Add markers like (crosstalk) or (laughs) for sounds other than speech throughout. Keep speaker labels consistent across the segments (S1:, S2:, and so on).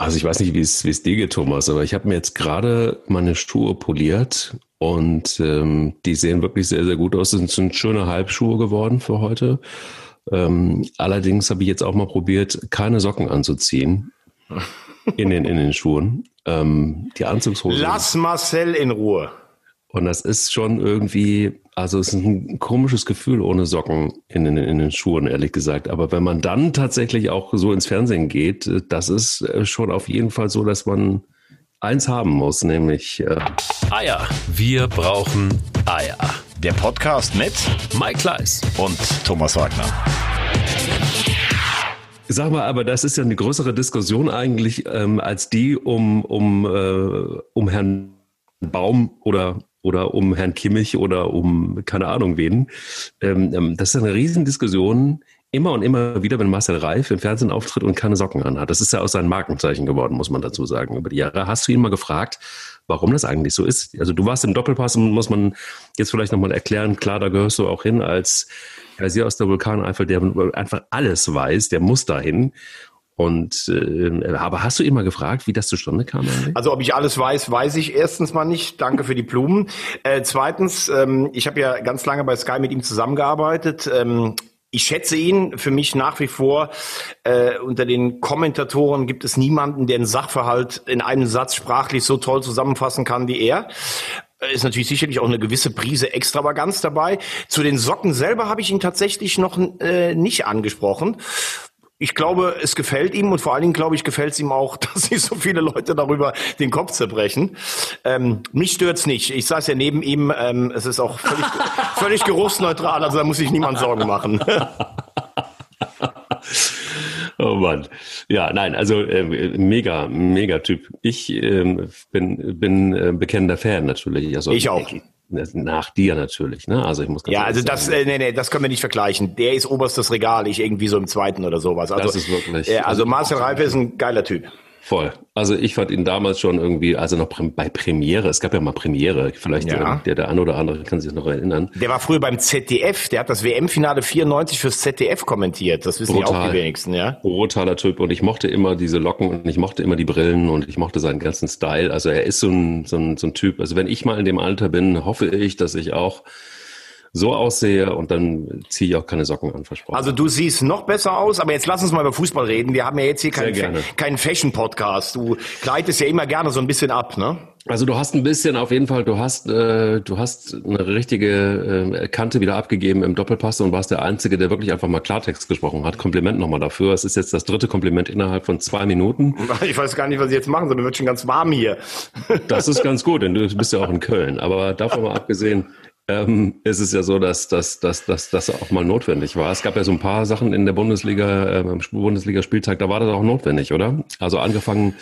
S1: Also ich weiß nicht, wie es wie es dir geht, Thomas, aber ich habe mir jetzt gerade meine Schuhe poliert und ähm, die sehen wirklich sehr, sehr gut aus. Das sind schöne Halbschuhe geworden für heute. Ähm, allerdings habe ich jetzt auch mal probiert, keine Socken anzuziehen in den, in den Schuhen. Ähm, die Anzugshose.
S2: Lass Marcel in Ruhe.
S1: Und das ist schon irgendwie, also es ist ein komisches Gefühl ohne Socken in, in, in, den Schuhen, ehrlich gesagt. Aber wenn man dann tatsächlich auch so ins Fernsehen geht, das ist äh, schon auf jeden Fall so, dass man eins haben muss, nämlich äh
S3: Eier. Wir brauchen Eier.
S2: Der Podcast mit
S3: Mike Kleiss
S2: und Thomas Wagner.
S1: Sag mal, aber das ist ja eine größere Diskussion eigentlich ähm, als die um, um, äh, um Herrn Baum oder oder um Herrn Kimmich oder um keine Ahnung wen. Ähm, ähm, das ist eine Riesendiskussion immer und immer wieder, wenn Marcel Reif im Fernsehen auftritt und keine Socken anhat. Das ist ja auch sein Markenzeichen geworden, muss man dazu sagen, über die Jahre. Hast du ihn mal gefragt, warum das eigentlich so ist? Also du warst im Doppelpass und muss man jetzt vielleicht nochmal erklären, klar, da gehörst du auch hin als Herr aus der Vulkaneifel, der einfach alles weiß, der muss dahin. Und äh, aber hast du immer gefragt, wie das zustande kam?
S2: Eigentlich? Also ob ich alles weiß, weiß ich erstens mal nicht. Danke für die Blumen. Äh, zweitens, ähm, ich habe ja ganz lange bei Sky mit ihm zusammengearbeitet. Ähm, ich schätze ihn für mich nach wie vor. Äh, unter den Kommentatoren gibt es niemanden, der einen Sachverhalt in einem Satz sprachlich so toll zusammenfassen kann wie er ist natürlich sicherlich auch eine gewisse Prise Extravaganz dabei. Zu den Socken selber habe ich ihn tatsächlich noch äh, nicht angesprochen ich glaube, es gefällt ihm und vor allen Dingen, glaube ich, gefällt es ihm auch, (laughs) dass sich so viele Leute darüber den Kopf zerbrechen. Ähm, mich stört's nicht. Ich saß ja neben ihm. Ähm, es ist auch völlig, (laughs) völlig geruchsneutral, also da muss sich niemand Sorgen machen. (laughs)
S1: Oh Mann. Ja, nein, also äh, mega, mega Typ. Ich äh, bin, bin äh, bekennender Fan natürlich. Also,
S2: ich auch.
S1: Nach dir natürlich, ne? Also ich muss
S2: ganz Ja, also das, äh, nee, nee, das können wir nicht vergleichen. Der ist oberstes Regal, ich irgendwie so im zweiten oder sowas. Also,
S1: das ist wirklich.
S2: Äh, also, also Marcel Reife ist ein geiler Typ.
S1: Voll. Also ich fand ihn damals schon irgendwie, also noch bei Premiere, es gab ja mal Premiere, vielleicht ja. der, der eine oder andere kann sich noch erinnern.
S2: Der war früher beim ZDF, der hat das WM-Finale 94 fürs ZDF kommentiert, das wissen Brutal. ja auch die wenigsten, ja.
S1: Brutaler Typ und ich mochte immer diese Locken und ich mochte immer die Brillen und ich mochte seinen ganzen Style. Also er ist so ein, so ein, so ein Typ, also wenn ich mal in dem Alter bin, hoffe ich, dass ich auch so aussehe und dann ziehe ich auch keine Socken an, versprochen.
S2: Also du siehst noch besser aus, aber jetzt lass uns mal über Fußball reden. Wir haben ja jetzt hier keinen, keinen Fashion-Podcast. Du kleidest ja immer gerne so ein bisschen ab, ne?
S1: Also du hast ein bisschen auf jeden Fall, du hast, äh, du hast eine richtige äh, Kante wieder abgegeben im Doppelpass und warst der Einzige, der wirklich einfach mal Klartext gesprochen hat. Kompliment nochmal dafür. Es ist jetzt das dritte Kompliment innerhalb von zwei Minuten. (laughs)
S2: Ich weiß gar nicht, was ich jetzt machen soll. Mir wird schon ganz warm hier.
S1: Das ist ganz gut, denn du bist ja auch in Köln. Aber davon mal (laughs) abgesehen, ähm, ist es ja so, dass das dass, dass, dass auch mal notwendig war. Es gab ja so ein paar Sachen in der Bundesliga, äh, Bundesliga-Spieltag, da war das auch notwendig, oder? Also angefangen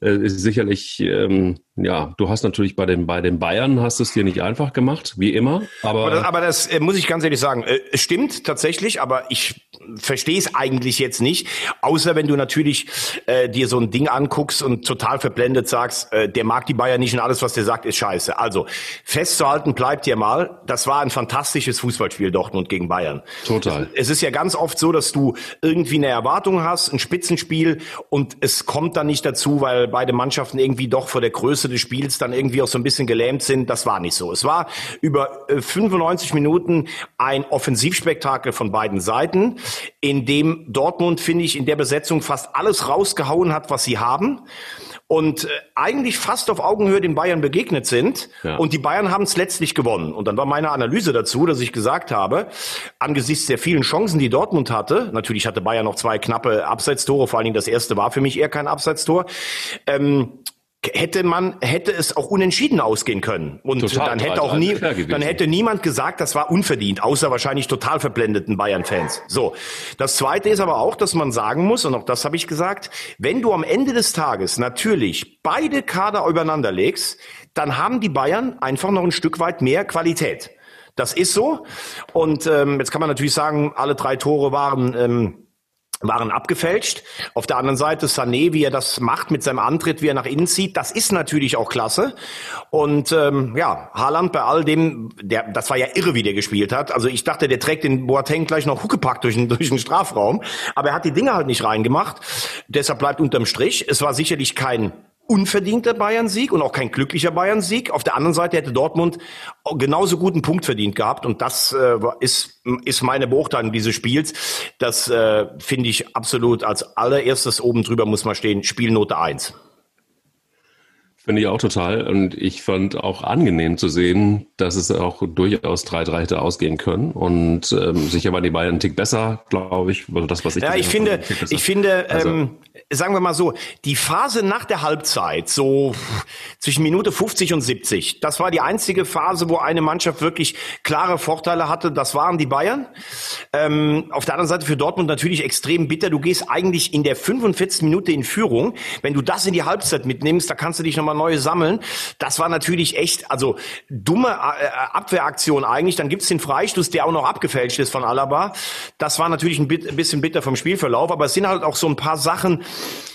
S1: äh, ist sicherlich, ähm, ja, du hast natürlich bei den, bei den Bayern hast es dir nicht einfach gemacht, wie immer. Aber,
S2: aber das, aber das äh, muss ich ganz ehrlich sagen, äh, stimmt tatsächlich, aber ich verstehe es eigentlich jetzt nicht, außer wenn du natürlich äh, dir so ein Ding anguckst und total verblendet sagst, äh, der mag die Bayern nicht und alles, was der sagt, ist scheiße. Also festzuhalten bleibt dir mal, das war ein fantastisches Fußballspiel Dortmund gegen Bayern.
S1: Total.
S2: Es, es ist ja ganz oft so, dass du irgendwie eine Erwartung hast, ein Spitzenspiel und es kommt dann nicht dazu, weil beide Mannschaften irgendwie doch vor der Größe des Spiels dann irgendwie auch so ein bisschen gelähmt sind. Das war nicht so. Es war über 95 äh, Minuten ein Offensivspektakel von beiden Seiten, in dem Dortmund, finde ich, in der Besetzung fast alles rausgehauen hat, was sie haben und äh, eigentlich fast auf Augenhöhe den Bayern begegnet sind. Ja. Und die Bayern haben es letztlich gewonnen. Und dann war meine Analyse dazu, dass ich gesagt habe, angesichts der vielen Chancen, die Dortmund hatte, natürlich hatte Bayern noch zwei knappe Abseitstore, vor allen Dingen das erste war für mich eher kein Abseitstor, ähm, hätte man hätte es auch unentschieden ausgehen können und total, dann hätte auch nie dann hätte niemand gesagt, das war unverdient, außer wahrscheinlich total verblendeten Bayern Fans. So. Das zweite ist aber auch, dass man sagen muss und auch das habe ich gesagt, wenn du am Ende des Tages natürlich beide Kader übereinander legst, dann haben die Bayern einfach noch ein Stück weit mehr Qualität. Das ist so und ähm, jetzt kann man natürlich sagen, alle drei Tore waren ähm, waren abgefälscht. Auf der anderen Seite Sané, wie er das macht mit seinem Antritt, wie er nach innen zieht, das ist natürlich auch klasse. Und ähm, ja, Haaland bei all dem, der, das war ja irre, wie der gespielt hat. Also ich dachte, der trägt den Boateng gleich noch Huckepack durch den, (laughs) durch den Strafraum. Aber er hat die Dinge halt nicht reingemacht. Deshalb bleibt unterm Strich. Es war sicherlich kein unverdienter Bayern-Sieg und auch kein glücklicher Bayern-Sieg. Auf der anderen Seite hätte Dortmund genauso guten Punkt verdient gehabt und das äh, ist, ist meine Beurteilung dieses Spiels. Das äh, finde ich absolut als allererstes oben drüber muss man stehen, Spielnote eins.
S1: Finde ich auch total. Und ich fand auch angenehm zu sehen, dass es auch durchaus 3-3 hätte ausgehen können. Und ähm, sicher waren die Bayern einen Tick besser, glaube ich. Also das, was ich
S2: ja, ich finde, ich finde, also, ähm, sagen wir mal so, die Phase nach der Halbzeit, so zwischen Minute 50 und 70, das war die einzige Phase, wo eine Mannschaft wirklich klare Vorteile hatte. Das waren die Bayern. Ähm, auf der anderen Seite für Dortmund natürlich extrem bitter. Du gehst eigentlich in der 45. Minute in Führung. Wenn du das in die Halbzeit mitnimmst, da kannst du dich nochmal neue sammeln. Das war natürlich echt, also dumme äh, Abwehraktion eigentlich. Dann gibt's den Freistoß, der auch noch abgefälscht ist von Alaba. Das war natürlich ein bisschen bitter vom Spielverlauf, aber es sind halt auch so ein paar Sachen,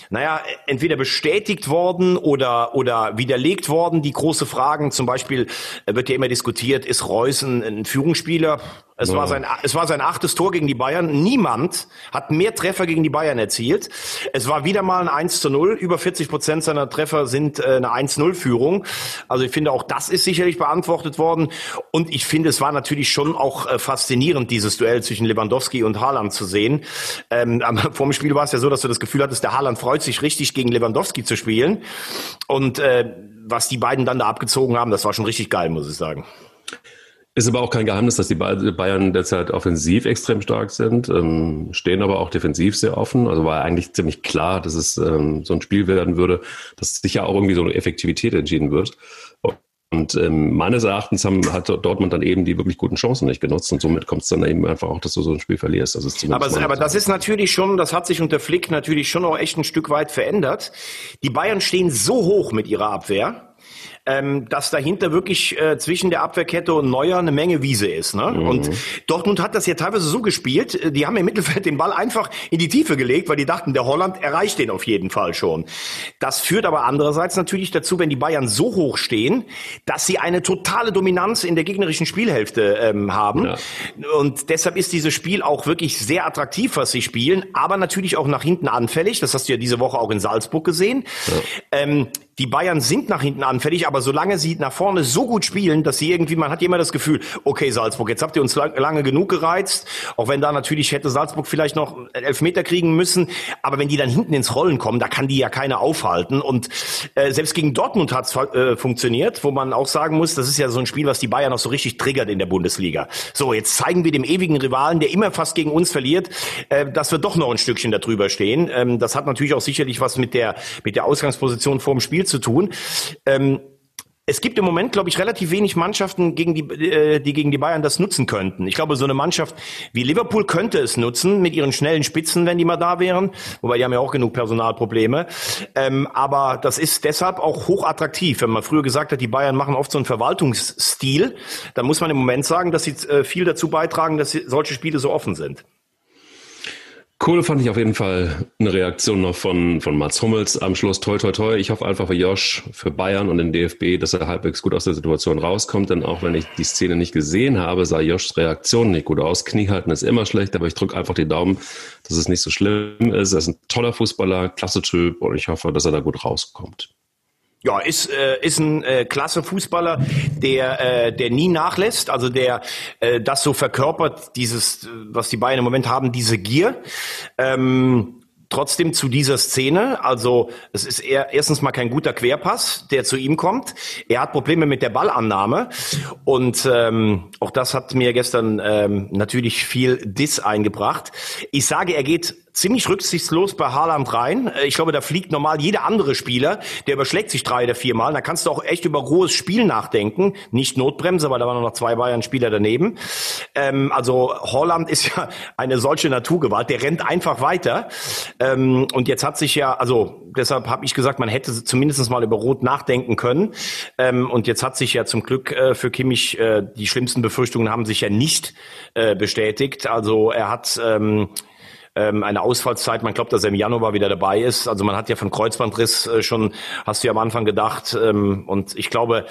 S2: naja, entweder bestätigt worden oder, oder widerlegt worden. Die große Fragen, zum Beispiel wird ja immer diskutiert, ist Reus ein, ein Führungsspieler? Es, war sein, es war sein achtes Tor gegen die Bayern. Niemand hat mehr Treffer gegen die Bayern erzielt. Es war wieder mal ein 1 zu 0. Über 40 Prozent seiner Treffer sind äh, eine 1-0-Führung. Also ich finde, auch das ist sicherlich beantwortet worden. Und ich finde, es war natürlich schon auch äh, faszinierend, dieses Duell zwischen Lewandowski und Haaland zu sehen. Ähm, (laughs) vor dem Spiel war es ja so, dass du das Gefühl hattest, der Haaland freut sich richtig, gegen Lewandowski zu spielen. Und äh, was die beiden dann da abgezogen haben, das war schon richtig geil, muss ich sagen.
S1: Ist aber auch kein Geheimnis, dass die Bayern derzeit offensiv extrem stark sind, ähm, stehen aber auch defensiv sehr offen. Also war eigentlich ziemlich klar, dass es ähm, so ein Spiel werden würde, dass sicher auch irgendwie so eine Effektivität entschieden wird. Und ähm, meines Erachtens haben, hat Dortmund dann eben die wirklich guten Chancen nicht genutzt und somit kommt es dann eben einfach auch, dass du so ein Spiel verlierst. Das ist
S2: aber, aber das ist natürlich schon, das hat sich unter Flick natürlich schon auch echt ein Stück weit verändert. Die Bayern stehen so hoch mit ihrer Abwehr ähm, dass dahinter wirklich äh, zwischen der Abwehrkette und Neuer eine Menge Wiese ist. Ne? Mhm. Und Dortmund hat das ja teilweise so gespielt, äh, die haben im Mittelfeld den Ball einfach in die Tiefe gelegt, weil die dachten, der Holland erreicht den auf jeden Fall schon. Das führt aber andererseits natürlich dazu, wenn die Bayern so hoch stehen, dass sie eine totale Dominanz in der gegnerischen Spielhälfte ähm, haben. Ja. Und deshalb ist dieses Spiel auch wirklich sehr attraktiv, was sie spielen, aber natürlich auch nach hinten anfällig. Das hast du ja diese Woche auch in Salzburg gesehen. Ja. Ähm, die Bayern sind nach hinten anfällig, aber solange sie nach vorne so gut spielen, dass sie irgendwie, man hat immer das Gefühl, okay, Salzburg, jetzt habt ihr uns lange genug gereizt, auch wenn da natürlich hätte Salzburg vielleicht noch Elfmeter kriegen müssen, aber wenn die dann hinten ins Rollen kommen, da kann die ja keiner aufhalten und äh, selbst gegen Dortmund hat's äh, funktioniert, wo man auch sagen muss, das ist ja so ein Spiel, was die Bayern noch so richtig triggert in der Bundesliga. So, jetzt zeigen wir dem ewigen Rivalen, der immer fast gegen uns verliert, äh, dass wir doch noch ein Stückchen darüber stehen. Ähm, das hat natürlich auch sicherlich was mit der, mit der Ausgangsposition vorm Spiel zu tun. Ähm, es gibt im Moment, glaube ich, relativ wenig Mannschaften, gegen die, äh, die gegen die Bayern das nutzen könnten. Ich glaube, so eine Mannschaft wie Liverpool könnte es nutzen mit ihren schnellen Spitzen, wenn die mal da wären. Wobei die haben ja auch genug Personalprobleme. Ähm, aber das ist deshalb auch hochattraktiv. Wenn man früher gesagt hat, die Bayern machen oft so einen Verwaltungsstil, dann muss man im Moment sagen, dass sie äh, viel dazu beitragen, dass solche Spiele so offen sind.
S1: Cool fand ich auf jeden Fall eine Reaktion noch von, von Mats Hummels am Schluss. Toi, toi, toi. Ich hoffe einfach für Josh, für Bayern und den DFB, dass er halbwegs gut aus der Situation rauskommt. Denn auch wenn ich die Szene nicht gesehen habe, sah Joshs Reaktion nicht gut aus. Knie halten ist immer schlecht, aber ich drücke einfach die Daumen, dass es nicht so schlimm ist. Er ist ein toller Fußballer, klasse Typ und ich hoffe, dass er da gut rauskommt.
S2: Ja, ist äh, ist ein äh, klasse Fußballer, der äh, der nie nachlässt, also der äh, das so verkörpert, dieses was die Bayern im Moment haben, diese Gier. Ähm, trotzdem zu dieser Szene. Also es ist eher, erstens mal kein guter Querpass, der zu ihm kommt. Er hat Probleme mit der Ballannahme und ähm, auch das hat mir gestern ähm, natürlich viel Diss eingebracht. Ich sage, er geht ziemlich rücksichtslos bei Haaland rein. Äh, ich glaube, da fliegt normal jeder andere Spieler, der überschlägt sich drei oder vier Mal. Da kannst du auch echt über rohes Spiel nachdenken. Nicht Notbremse, weil da waren noch zwei Bayern-Spieler daneben. Ähm, also Holland ist ja eine solche Naturgewalt. Der rennt einfach weiter. Ähm, und jetzt hat sich ja, also deshalb habe ich gesagt, man hätte zumindest mal über Rot nachdenken können. Ähm, und jetzt hat sich ja zum Glück äh, für Kimmich äh, die schlimmsten Befürchtungen haben sich ja nicht äh, bestätigt. Also er hat ähm, ähm, eine Ausfallszeit. Man glaubt, dass er im Januar wieder dabei ist. Also man hat ja von Kreuzbandriss äh, schon, hast du ja am Anfang gedacht. Ähm, und ich glaube,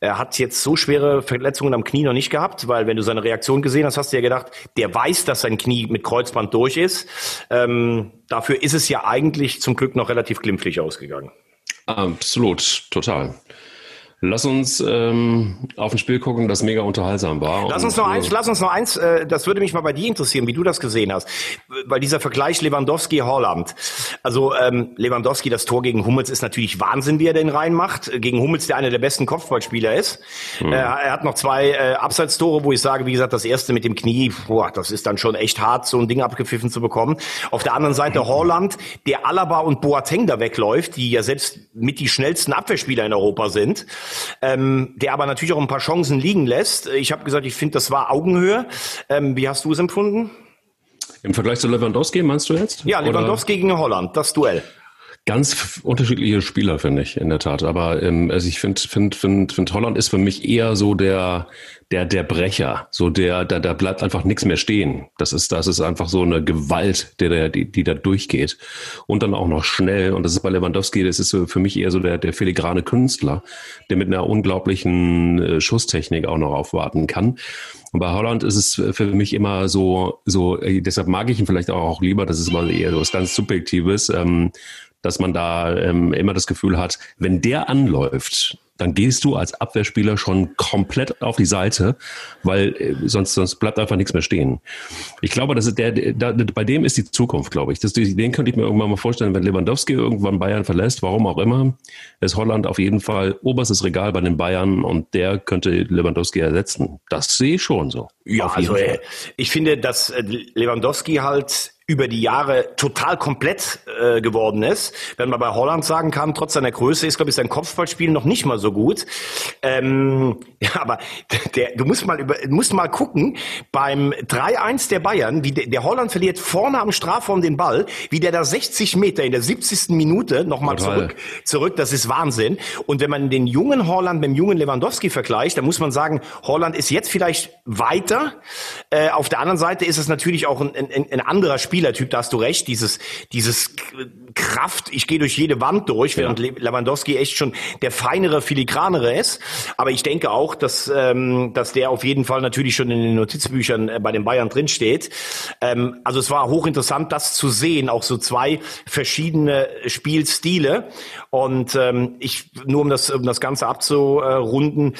S2: er hat jetzt so schwere Verletzungen am Knie noch nicht gehabt, weil wenn du seine Reaktion gesehen hast, hast du ja gedacht, der weiß, dass sein Knie mit Kreuzband durch ist. Ähm, dafür ist es ja eigentlich zum Glück noch relativ glimpflich ausgegangen.
S1: Absolut, total. Lass uns ähm, auf ein Spiel gucken, das mega unterhaltsam war.
S2: Lass uns noch eins, lass uns noch eins, äh, das würde mich mal bei dir interessieren, wie du das gesehen hast. Weil dieser Vergleich Lewandowski-Holland. Also ähm, Lewandowski, das Tor gegen Hummels ist natürlich Wahnsinn, wie er den reinmacht. Gegen Hummels, der einer der besten Kopfballspieler ist. Hm. Äh, er hat noch zwei äh, Abseitstore, wo ich sage, wie gesagt, das erste mit dem Knie, boah, das ist dann schon echt hart, so ein Ding abgepfiffen zu bekommen. Auf der anderen Seite Holland, der Alaba und Boateng da wegläuft, die ja selbst mit die schnellsten Abwehrspieler in Europa sind ähm, der aber natürlich auch ein paar Chancen liegen lässt. Ich habe gesagt, ich finde, das war Augenhöhe. Ähm, wie hast du es empfunden?
S1: Im Vergleich zu Lewandowski meinst du jetzt?
S2: Ja, Lewandowski Oder? gegen Holland, das Duell.
S1: Ganz unterschiedliche Spieler, finde ich, in der Tat. Aber ähm, also ich finde, finde, finde, finde Holland ist für mich eher so der, der, der Brecher. So der, da, da bleibt einfach nichts mehr stehen. Das ist, das ist einfach so eine Gewalt, der, der, die, die da durchgeht. Und dann auch noch schnell. Und das ist bei Lewandowski, das ist so für mich eher so der, der filigrane Künstler, der mit einer unglaublichen äh, Schusstechnik auch noch aufwarten kann. Und bei Holland ist es für mich immer so, so, äh, deshalb mag ich ihn vielleicht auch lieber, das ist mal eher so was ganz Subjektives. Ähm, dass man da ähm, immer das Gefühl hat, wenn der anläuft, dann gehst du als Abwehrspieler schon komplett auf die Seite, weil äh, sonst, sonst bleibt einfach nichts mehr stehen. Ich glaube, das ist der, der, bei dem ist die Zukunft, glaube ich. Das, den könnte ich mir irgendwann mal vorstellen, wenn Lewandowski irgendwann Bayern verlässt, warum auch immer, ist Holland auf jeden Fall oberstes Regal bei den Bayern und der könnte Lewandowski ersetzen. Das sehe ich schon so.
S2: Ja, also äh, ich finde, dass äh, Lewandowski halt über die Jahre total komplett äh, geworden ist. Wenn man bei Holland sagen kann, trotz seiner Größe ist, glaube ich, sein Kopfballspiel noch nicht mal so gut. Ähm, (laughs) ja, aber der, du musst mal über, musst mal gucken, beim 3-1 der Bayern, wie der, der Holland verliert vorne am Strafraum den Ball, wie der da 60 Meter in der 70. Minute nochmal zurück, zurück, das ist Wahnsinn. Und wenn man den jungen Holland mit dem jungen Lewandowski vergleicht, dann muss man sagen, Holland ist jetzt vielleicht weiter. Äh, auf der anderen Seite ist es natürlich auch ein, ein, ein anderer Spieler Spielertyp, da hast du recht, dieses, dieses Kraft, ich gehe durch jede Wand durch, während ja. Lewandowski echt schon der feinere, filigranere ist. Aber ich denke auch, dass, ähm, dass der auf jeden Fall natürlich schon in den Notizbüchern äh, bei den Bayern drinsteht. Ähm, also es war hochinteressant, das zu sehen, auch so zwei verschiedene Spielstile. Und ähm, ich, nur um das, um das Ganze abzurunden,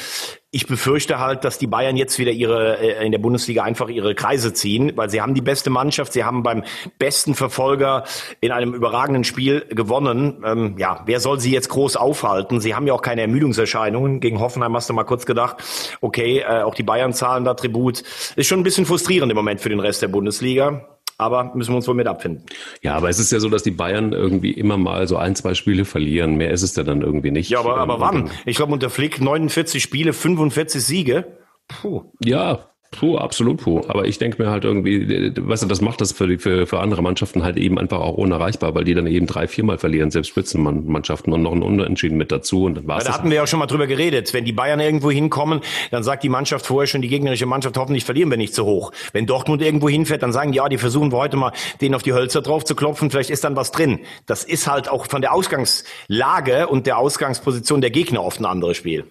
S2: ich befürchte halt, dass die Bayern jetzt wieder ihre äh, in der Bundesliga einfach ihre Kreise ziehen, weil sie haben die beste Mannschaft, sie haben beim besten Verfolger in einem überragenden Spiel gewonnen. Ähm, ja, wer soll sie jetzt groß aufhalten? Sie haben ja auch keine Ermüdungserscheinungen. Gegen Hoffenheim hast du mal kurz gedacht, okay, äh, auch die Bayern zahlen da Tribut. Ist schon ein bisschen frustrierend im Moment für den Rest der Bundesliga. Aber müssen wir uns wohl mit abfinden.
S1: Ja, aber es ist ja so, dass die Bayern irgendwie immer mal so ein, zwei Spiele verlieren. Mehr ist es ja dann irgendwie nicht.
S2: Ja, aber, aber wann? Ich glaube, unter Flick 49 Spiele, 45 Siege.
S1: Puh. Ja, Puh, absolut puh. Aber ich denke mir halt irgendwie, weißt du, das macht das für, die, für, für andere Mannschaften halt eben einfach auch unerreichbar, weil die dann eben drei, viermal verlieren, selbst Spitzenmannschaften und noch ein Unentschieden mit dazu und dann war's.
S2: Ja, da hatten wir ja auch schon mal drüber geredet. Wenn die Bayern irgendwo hinkommen, dann sagt die Mannschaft vorher schon, die gegnerische Mannschaft hoffentlich verlieren wir nicht zu hoch. Wenn Dortmund irgendwo hinfährt, dann sagen die, ja, die versuchen wir heute mal, denen auf die Hölzer drauf zu klopfen, vielleicht ist dann was drin. Das ist halt auch von der Ausgangslage und der Ausgangsposition der Gegner oft ein anderes Spiel.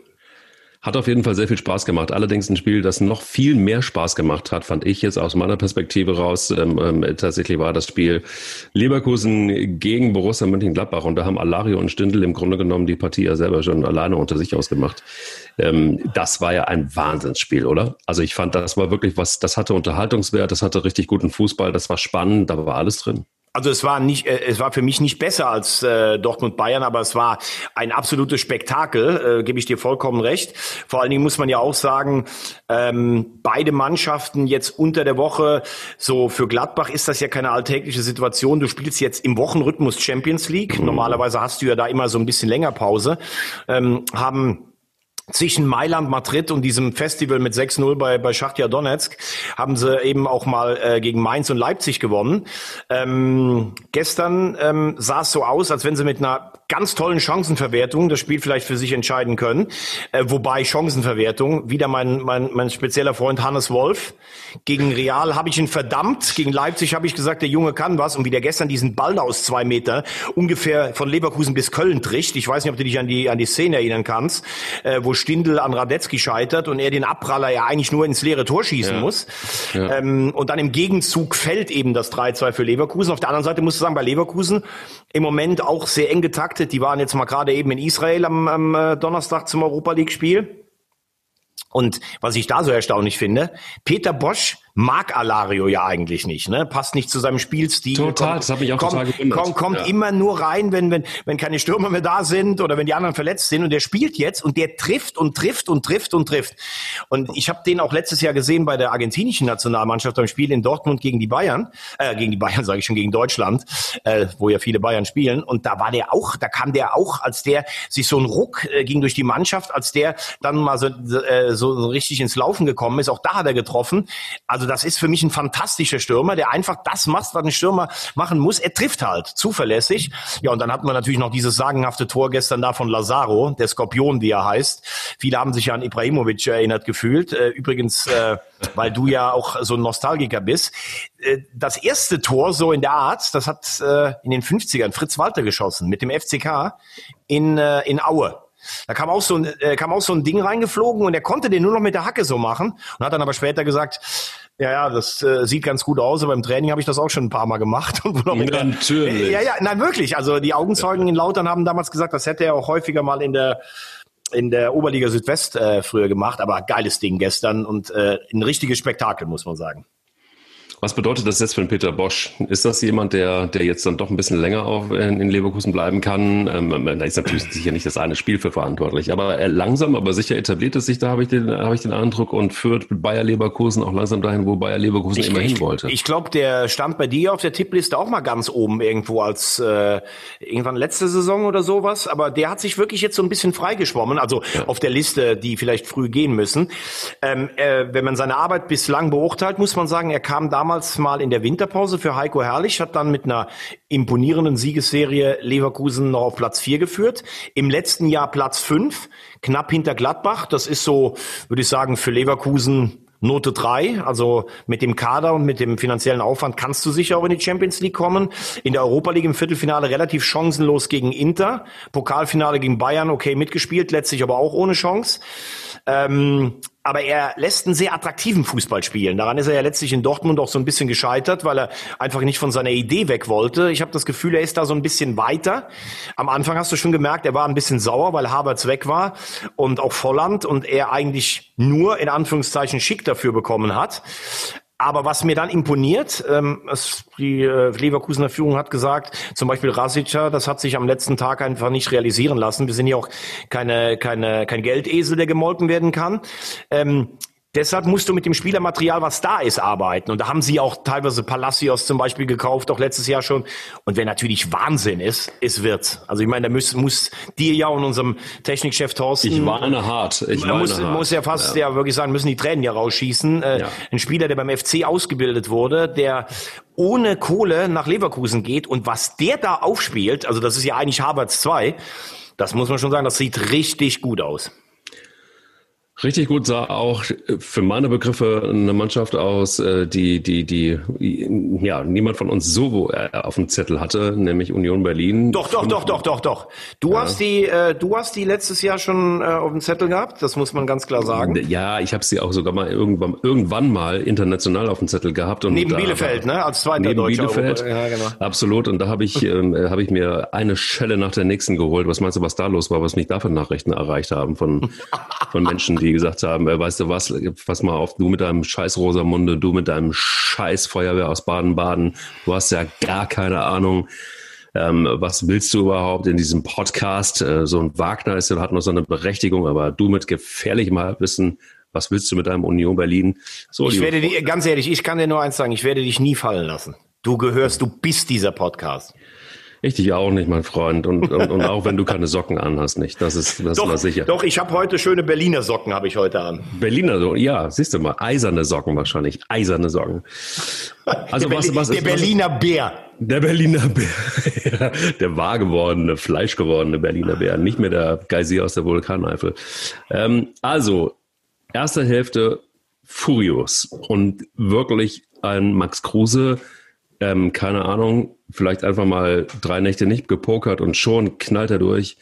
S1: Hat auf jeden Fall sehr viel Spaß gemacht. Allerdings ein Spiel, das noch viel mehr Spaß gemacht hat, fand ich jetzt aus meiner Perspektive raus. Ähm, ähm, tatsächlich war das Spiel Leverkusen gegen Borussia Mönchengladbach und da haben Alario und Stindl im Grunde genommen die Partie ja selber schon alleine unter sich ausgemacht. Ähm, das war ja ein Wahnsinnsspiel, oder? Also ich fand, das war wirklich was, das hatte Unterhaltungswert, das hatte richtig guten Fußball, das war spannend, da war alles drin.
S2: Also es war nicht, äh, es war für mich nicht besser als äh, Dortmund Bayern, aber es war ein absolutes Spektakel, äh, gebe ich dir vollkommen recht. Vor allen Dingen muss man ja auch sagen, ähm, beide Mannschaften jetzt unter der Woche, so für Gladbach ist das ja keine alltägliche Situation. Du spielst jetzt im Wochenrhythmus Champions League. Mhm. Normalerweise hast du ja da immer so ein bisschen länger Pause. Ähm, haben zwischen Mailand, Madrid und diesem Festival mit 6-0 bei, bei Schachtja Donetsk haben sie eben auch mal äh, gegen Mainz und Leipzig gewonnen. Ähm, gestern ähm, sah es so aus, als wenn sie mit einer ganz tollen Chancenverwertungen das Spiel vielleicht für sich entscheiden können. Äh, wobei Chancenverwertung, wieder mein, mein, mein spezieller Freund Hannes Wolf, gegen Real habe ich ihn verdammt, gegen Leipzig habe ich gesagt, der Junge kann was und wie der gestern diesen Ball aus zwei Meter ungefähr von Leverkusen bis Köln tricht. Ich weiß nicht, ob du dich an die, an die Szene erinnern kannst, äh, wo Stindl an Radetzky scheitert und er den Abpraller ja eigentlich nur ins leere Tor schießen ja. muss. Ja. Ähm, und dann im Gegenzug fällt eben das 3-2 für Leverkusen. Auf der anderen Seite musst du sagen, bei Leverkusen im Moment auch sehr eng getaktet. Die waren jetzt mal gerade eben in Israel am, am äh, Donnerstag zum Europa League Spiel. Und was ich da so erstaunlich finde, Peter Bosch mag Alario ja eigentlich nicht, ne? Passt nicht zu seinem Spielstil.
S1: Total, kommt, das hat mich auch kommt, total gewundert.
S2: Kommt, kommt ja. immer nur rein, wenn, wenn, wenn keine Stürmer mehr da sind oder wenn die anderen verletzt sind. Und der spielt jetzt und der trifft und trifft und trifft und trifft. Und ich habe den auch letztes Jahr gesehen bei der argentinischen Nationalmannschaft beim Spiel in Dortmund gegen die Bayern, äh, gegen die Bayern (laughs) sage ich schon, gegen Deutschland, äh, wo ja viele Bayern spielen. Und da war der auch, da kam der auch, als der sich so ein Ruck äh, ging durch die Mannschaft, als der dann mal so, äh, so richtig ins Laufen gekommen ist. Auch da hat er getroffen. Also also das ist für mich ein fantastischer Stürmer, der einfach das macht, was ein Stürmer machen muss. Er trifft halt zuverlässig. Ja, und dann hatten wir natürlich noch dieses sagenhafte Tor gestern da von Lazaro, der Skorpion, wie er heißt. Viele haben sich ja an Ibrahimovic erinnert gefühlt. Äh, übrigens, äh, weil du ja auch so ein Nostalgiker bist. Äh, das erste Tor so in der Art, das hat in den 50ern Fritz Walter geschossen mit dem FCK in, in Aue. Da kam auch so ein, kam auch so ein Ding reingeflogen und er konnte den nur noch mit der Hacke so machen und hat dann aber später gesagt, ja, ja, das äh, sieht ganz gut aus, aber im Training habe ich das auch schon ein paar Mal gemacht. (laughs) Und
S1: ja, der, natürlich.
S2: Ja, ja, nein, wirklich. Also die Augenzeugen in Lautern haben damals gesagt, das hätte er auch häufiger mal in der in der Oberliga Südwest äh, früher gemacht, aber geiles Ding gestern und äh, ein richtiges Spektakel, muss man sagen.
S1: Was bedeutet das jetzt für den Peter Bosch? Ist das jemand, der, der jetzt dann doch ein bisschen länger auch in, in Leverkusen bleiben kann? Ähm, da ist natürlich sicher nicht das eine Spiel für verantwortlich, aber er langsam, aber sicher etabliert es sich, da habe ich den, habe ich den Eindruck und führt Bayer Leverkusen auch langsam dahin, wo Bayer Leverkusen ich, immer hin wollte.
S2: Ich, ich glaube, der stand bei dir auf der Tippliste auch mal ganz oben irgendwo als äh, irgendwann letzte Saison oder sowas, aber der hat sich wirklich jetzt so ein bisschen freigeschwommen, also ja. auf der Liste, die vielleicht früh gehen müssen. Ähm, äh, wenn man seine Arbeit bislang beurteilt, muss man sagen, er kam damals damals mal in der Winterpause für Heiko Herrlich, hat dann mit einer imponierenden Siegesserie Leverkusen noch auf Platz 4 geführt. Im letzten Jahr Platz 5, knapp hinter Gladbach. Das ist so, würde ich sagen, für Leverkusen Note 3, also mit dem Kader und mit dem finanziellen Aufwand kannst du sicher auch in die Champions League kommen. In der Europa League im Viertelfinale relativ chancenlos gegen Inter. Pokalfinale gegen Bayern, okay, mitgespielt, letztlich aber auch ohne Chance. Ähm, aber er lässt einen sehr attraktiven Fußball spielen. Daran ist er ja letztlich in Dortmund auch so ein bisschen gescheitert, weil er einfach nicht von seiner Idee weg wollte. Ich habe das Gefühl, er ist da so ein bisschen weiter. Am Anfang hast du schon gemerkt, er war ein bisschen sauer, weil Havertz weg war und auch Volland und er eigentlich nur in Anführungszeichen Schick dafür bekommen hat. Aber was mir dann imponiert, ähm, es, die äh, Leverkusener Führung hat gesagt, zum Beispiel Rasica, das hat sich am letzten Tag einfach nicht realisieren lassen. Wir sind ja auch keine, keine, kein Geldesel, der gemolken werden kann. Ähm, Deshalb musst du mit dem Spielermaterial, was da ist, arbeiten. Und da haben sie auch teilweise Palacios zum Beispiel gekauft, auch letztes Jahr schon. Und wer natürlich Wahnsinn ist, es wird. Also ich meine, da muss, muss dir ja und unserem Technikchef Thorsten.
S1: Ich warne hart. Ich
S2: warne muss, hart. muss ja fast ja. ja wirklich sagen, müssen die Tränen ja rausschießen. Äh, ja. Ein Spieler, der beim FC ausgebildet wurde, der ohne Kohle nach Leverkusen geht und was der da aufspielt, also das ist ja eigentlich Harvards 2, das muss man schon sagen, das sieht richtig gut aus.
S1: Richtig gut sah auch für meine Begriffe eine Mannschaft aus, äh, die, die, die, ja, niemand von uns so äh, auf dem Zettel hatte, nämlich Union Berlin.
S2: Doch, doch, doch, doch, doch, doch. Du ja. hast die, äh, du hast die letztes Jahr schon äh, auf dem Zettel gehabt, das muss man ganz klar sagen.
S1: Ja, ich habe sie auch sogar mal irgendwann, irgendwann mal international auf dem Zettel gehabt.
S2: Und neben Bielefeld, ne? Als zweiter neben Deutscher.
S1: Bielefeld, ja, genau. absolut. Und da habe ich, äh, habe ich mir eine Schelle nach der nächsten geholt. Was meinst du, was da los war, was mich da für Nachrichten erreicht haben von, von Menschen, die gesagt haben, äh, weißt du was, pass mal auf, du mit deinem scheiß Rosamunde, du mit deinem scheiß Feuerwehr aus Baden-Baden, du hast ja gar keine Ahnung, ähm, was willst du überhaupt in diesem Podcast? Äh, so ein Wagner ist, hat noch so eine Berechtigung, aber du mit gefährlichem Halbwissen, was willst du mit deinem Union Berlin?
S2: So, ich werde dir, ganz ehrlich, ich kann dir nur eins sagen, ich werde dich nie fallen lassen. Du gehörst, du bist dieser Podcast.
S1: Ich dich auch nicht, mein Freund. Und, und, und auch wenn du keine Socken anhast, nicht. Das ist, das
S2: doch,
S1: ist sicher.
S2: Doch, ich habe heute schöne Berliner Socken, habe ich heute an.
S1: Berliner Socken, ja, siehst du mal. Eiserne Socken wahrscheinlich. Eiserne Socken.
S2: Also der, was, was der Berliner was, Bär.
S1: Der Berliner Bär. (laughs) der wahr gewordene, fleischgewordene Berliner Bär. Nicht mehr der Geysir aus der Vulkaneifel. Ähm, also, erste Hälfte Furios und wirklich ein Max Kruse, ähm, keine Ahnung, vielleicht einfach mal drei Nächte nicht gepokert und schon knallt er durch.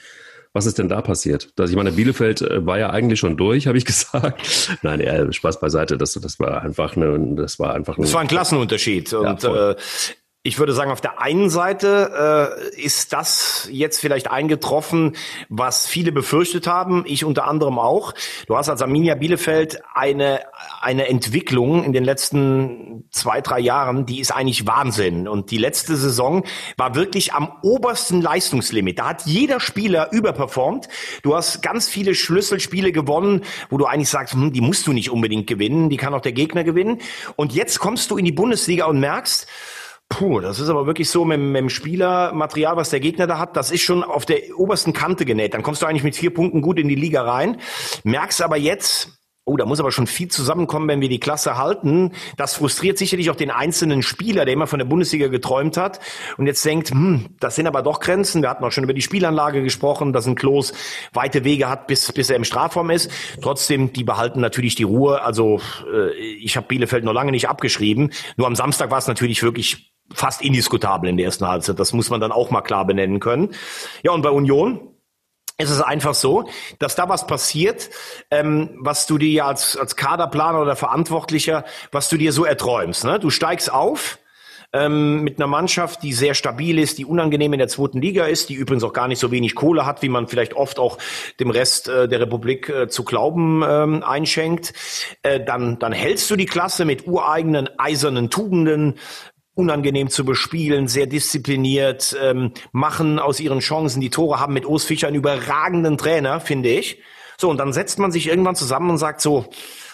S1: Was ist denn da passiert? Dass ich meine, Bielefeld äh, war ja eigentlich schon durch, (laughs) habe ich gesagt. Nein, ja, Spaß beiseite. Das, das war einfach eine, das war einfach
S2: ein, das war ein Klassenunterschied. Und ja, äh, ich würde sagen, auf der einen Seite äh, ist das jetzt vielleicht eingetroffen, was viele befürchtet haben, ich unter anderem auch. Du hast als Arminia Bielefeld eine, eine Entwicklung in den letzten zwei, drei Jahren, die ist eigentlich Wahnsinn. Und die letzte Saison war wirklich am obersten Leistungslimit. Da hat jeder Spieler überperformt. Du hast ganz viele Schlüsselspiele gewonnen, wo du eigentlich sagst, hm, die musst du nicht unbedingt gewinnen, die kann auch der Gegner gewinnen. Und jetzt kommst du in die Bundesliga und merkst, Puh, das ist aber wirklich so mit, mit dem Spielermaterial, was der Gegner da hat, das ist schon auf der obersten Kante genäht. Dann kommst du eigentlich mit vier Punkten gut in die Liga rein, merkst aber jetzt, Oh, da muss aber schon viel zusammenkommen, wenn wir die Klasse halten. Das frustriert sicherlich auch den einzelnen Spieler, der immer von der Bundesliga geträumt hat und jetzt denkt, hm, das sind aber doch Grenzen. Wir hatten auch schon über die Spielanlage gesprochen, dass ein Klos weite Wege hat, bis, bis er im Strafraum ist. Trotzdem, die behalten natürlich die Ruhe. Also äh, ich habe Bielefeld noch lange nicht abgeschrieben. Nur am Samstag war es natürlich wirklich fast indiskutabel in der ersten Halbzeit. Das muss man dann auch mal klar benennen können. Ja, und bei Union ist es einfach so, dass da was passiert, ähm, was du dir als, als Kaderplaner oder Verantwortlicher, was du dir so erträumst. Ne? Du steigst auf, ähm, mit einer Mannschaft, die sehr stabil ist, die unangenehm in der zweiten Liga ist, die übrigens auch gar nicht so wenig Kohle hat, wie man vielleicht oft auch dem Rest äh, der Republik äh, zu glauben ähm, einschenkt. Äh, dann, dann hältst du die Klasse mit ureigenen eisernen Tugenden, unangenehm zu bespielen, sehr diszipliniert, ähm, machen aus ihren Chancen die Tore, haben mit Urs Fischer einen überragenden Trainer, finde ich. So, und dann setzt man sich irgendwann zusammen und sagt so,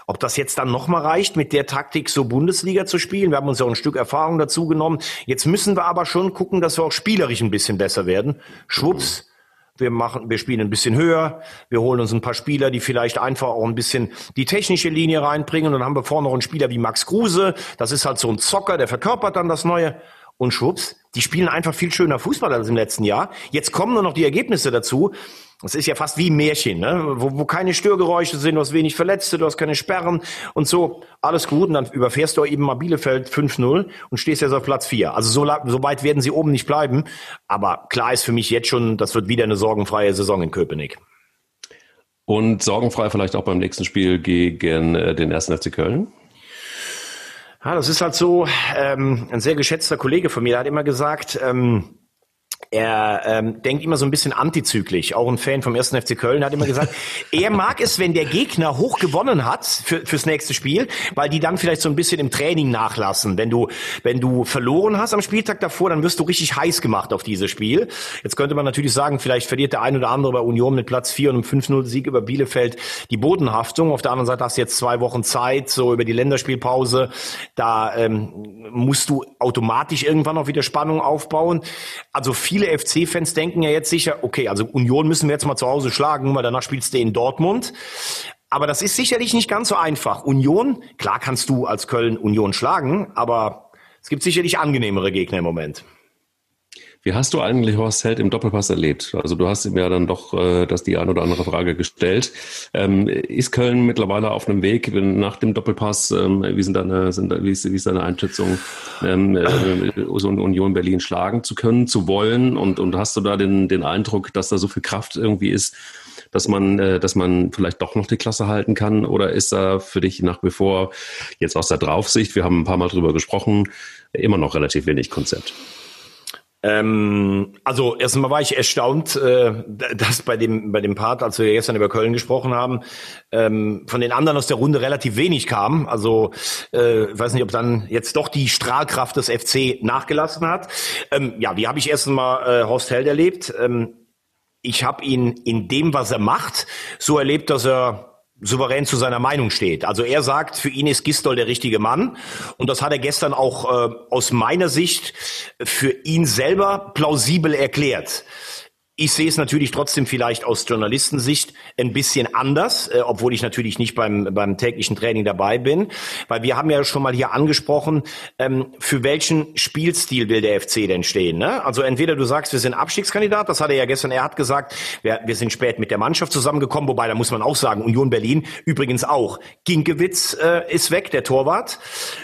S2: ob das jetzt dann nochmal reicht, mit der Taktik so Bundesliga zu spielen. Wir haben uns ja auch ein Stück Erfahrung dazu genommen. Jetzt müssen wir aber schon gucken, dass wir auch spielerisch ein bisschen besser werden. Schwupps, wir machen, wir spielen ein bisschen höher, wir holen uns ein paar Spieler, die vielleicht einfach auch ein bisschen die technische Linie reinbringen. Und dann haben wir vorne noch einen Spieler wie Max Kruse. Das ist halt so ein Zocker, der verkörpert dann das Neue. Und schwupps, die spielen einfach viel schöner Fußball als im letzten Jahr. Jetzt kommen nur noch die Ergebnisse dazu. Das ist ja fast wie ein Märchen, ne? wo, wo keine Störgeräusche sind, du hast wenig Verletzte, du hast keine Sperren und so. Alles gut und dann überfährst du eben mal Bielefeld 5-0 und stehst jetzt auf Platz 4. Also so, so weit werden sie oben nicht bleiben. Aber klar ist für mich jetzt schon, das wird wieder eine sorgenfreie Saison in Köpenick.
S1: Und sorgenfrei vielleicht auch beim nächsten Spiel gegen äh, den 1. FC Köln?
S2: Ja, das ist halt so, ähm, ein sehr geschätzter Kollege von mir, hat immer gesagt, ähm, er ähm, denkt immer so ein bisschen antizyklisch. Auch ein Fan vom ersten FC Köln hat immer gesagt, (laughs) er mag es, wenn der Gegner hoch gewonnen hat für, fürs nächste Spiel, weil die dann vielleicht so ein bisschen im Training nachlassen. Wenn du, wenn du verloren hast am Spieltag davor, dann wirst du richtig heiß gemacht auf dieses Spiel. Jetzt könnte man natürlich sagen, vielleicht verliert der ein oder andere bei Union mit Platz 4 und einem 5-0 Sieg über Bielefeld die Bodenhaftung. Auf der anderen Seite hast du jetzt zwei Wochen Zeit, so über die Länderspielpause. Da ähm, musst du automatisch irgendwann auch wieder Spannung aufbauen. Also viele FC-Fans denken ja jetzt sicher, okay, also Union müssen wir jetzt mal zu Hause schlagen, weil danach spielst du in Dortmund. Aber das ist sicherlich nicht ganz so einfach. Union, klar kannst du als Köln Union schlagen, aber es gibt sicherlich angenehmere Gegner im Moment.
S1: Wie hast du eigentlich Horst Held im Doppelpass erlebt? Also du hast ihm ja dann doch äh, das die eine oder andere Frage gestellt. Ähm, ist Köln mittlerweile auf einem Weg nach dem Doppelpass? Ähm, wie, sind deine, sind, wie, ist, wie ist deine Einschätzung, ähm, äh, Union Berlin schlagen zu können, zu wollen? Und, und hast du da den, den Eindruck, dass da so viel Kraft irgendwie ist, dass man, äh, dass man vielleicht doch noch die Klasse halten kann? Oder ist da für dich nach wie vor jetzt aus der Draufsicht, wir haben ein paar Mal drüber gesprochen, immer noch relativ wenig Konzept?
S2: Ähm, also erstmal war ich erstaunt, äh, dass bei dem bei dem Part, als wir gestern über Köln gesprochen haben, ähm, von den anderen aus der Runde relativ wenig kam. Also äh, weiß nicht, ob dann jetzt doch die Strahlkraft des FC nachgelassen hat. Ähm, ja, wie habe ich erst mal äh, Horst Held erlebt? Ähm, ich habe ihn in dem, was er macht, so erlebt, dass er souverän zu seiner Meinung steht. Also er sagt, für ihn ist Gistol der richtige Mann. Und das hat er gestern auch äh, aus meiner Sicht für ihn selber plausibel erklärt. Ich sehe es natürlich trotzdem vielleicht aus Journalistensicht ein bisschen anders, äh, obwohl ich natürlich nicht beim, beim täglichen Training dabei bin, weil wir haben ja schon mal hier angesprochen, ähm, für welchen Spielstil will der FC denn stehen? Ne? Also entweder du sagst, wir sind Abstiegskandidat, das hat er ja gestern, er hat gesagt, wir, wir sind spät mit der Mannschaft zusammengekommen, wobei da muss man auch sagen, Union Berlin übrigens auch. Ginkewitz äh, ist weg, der Torwart.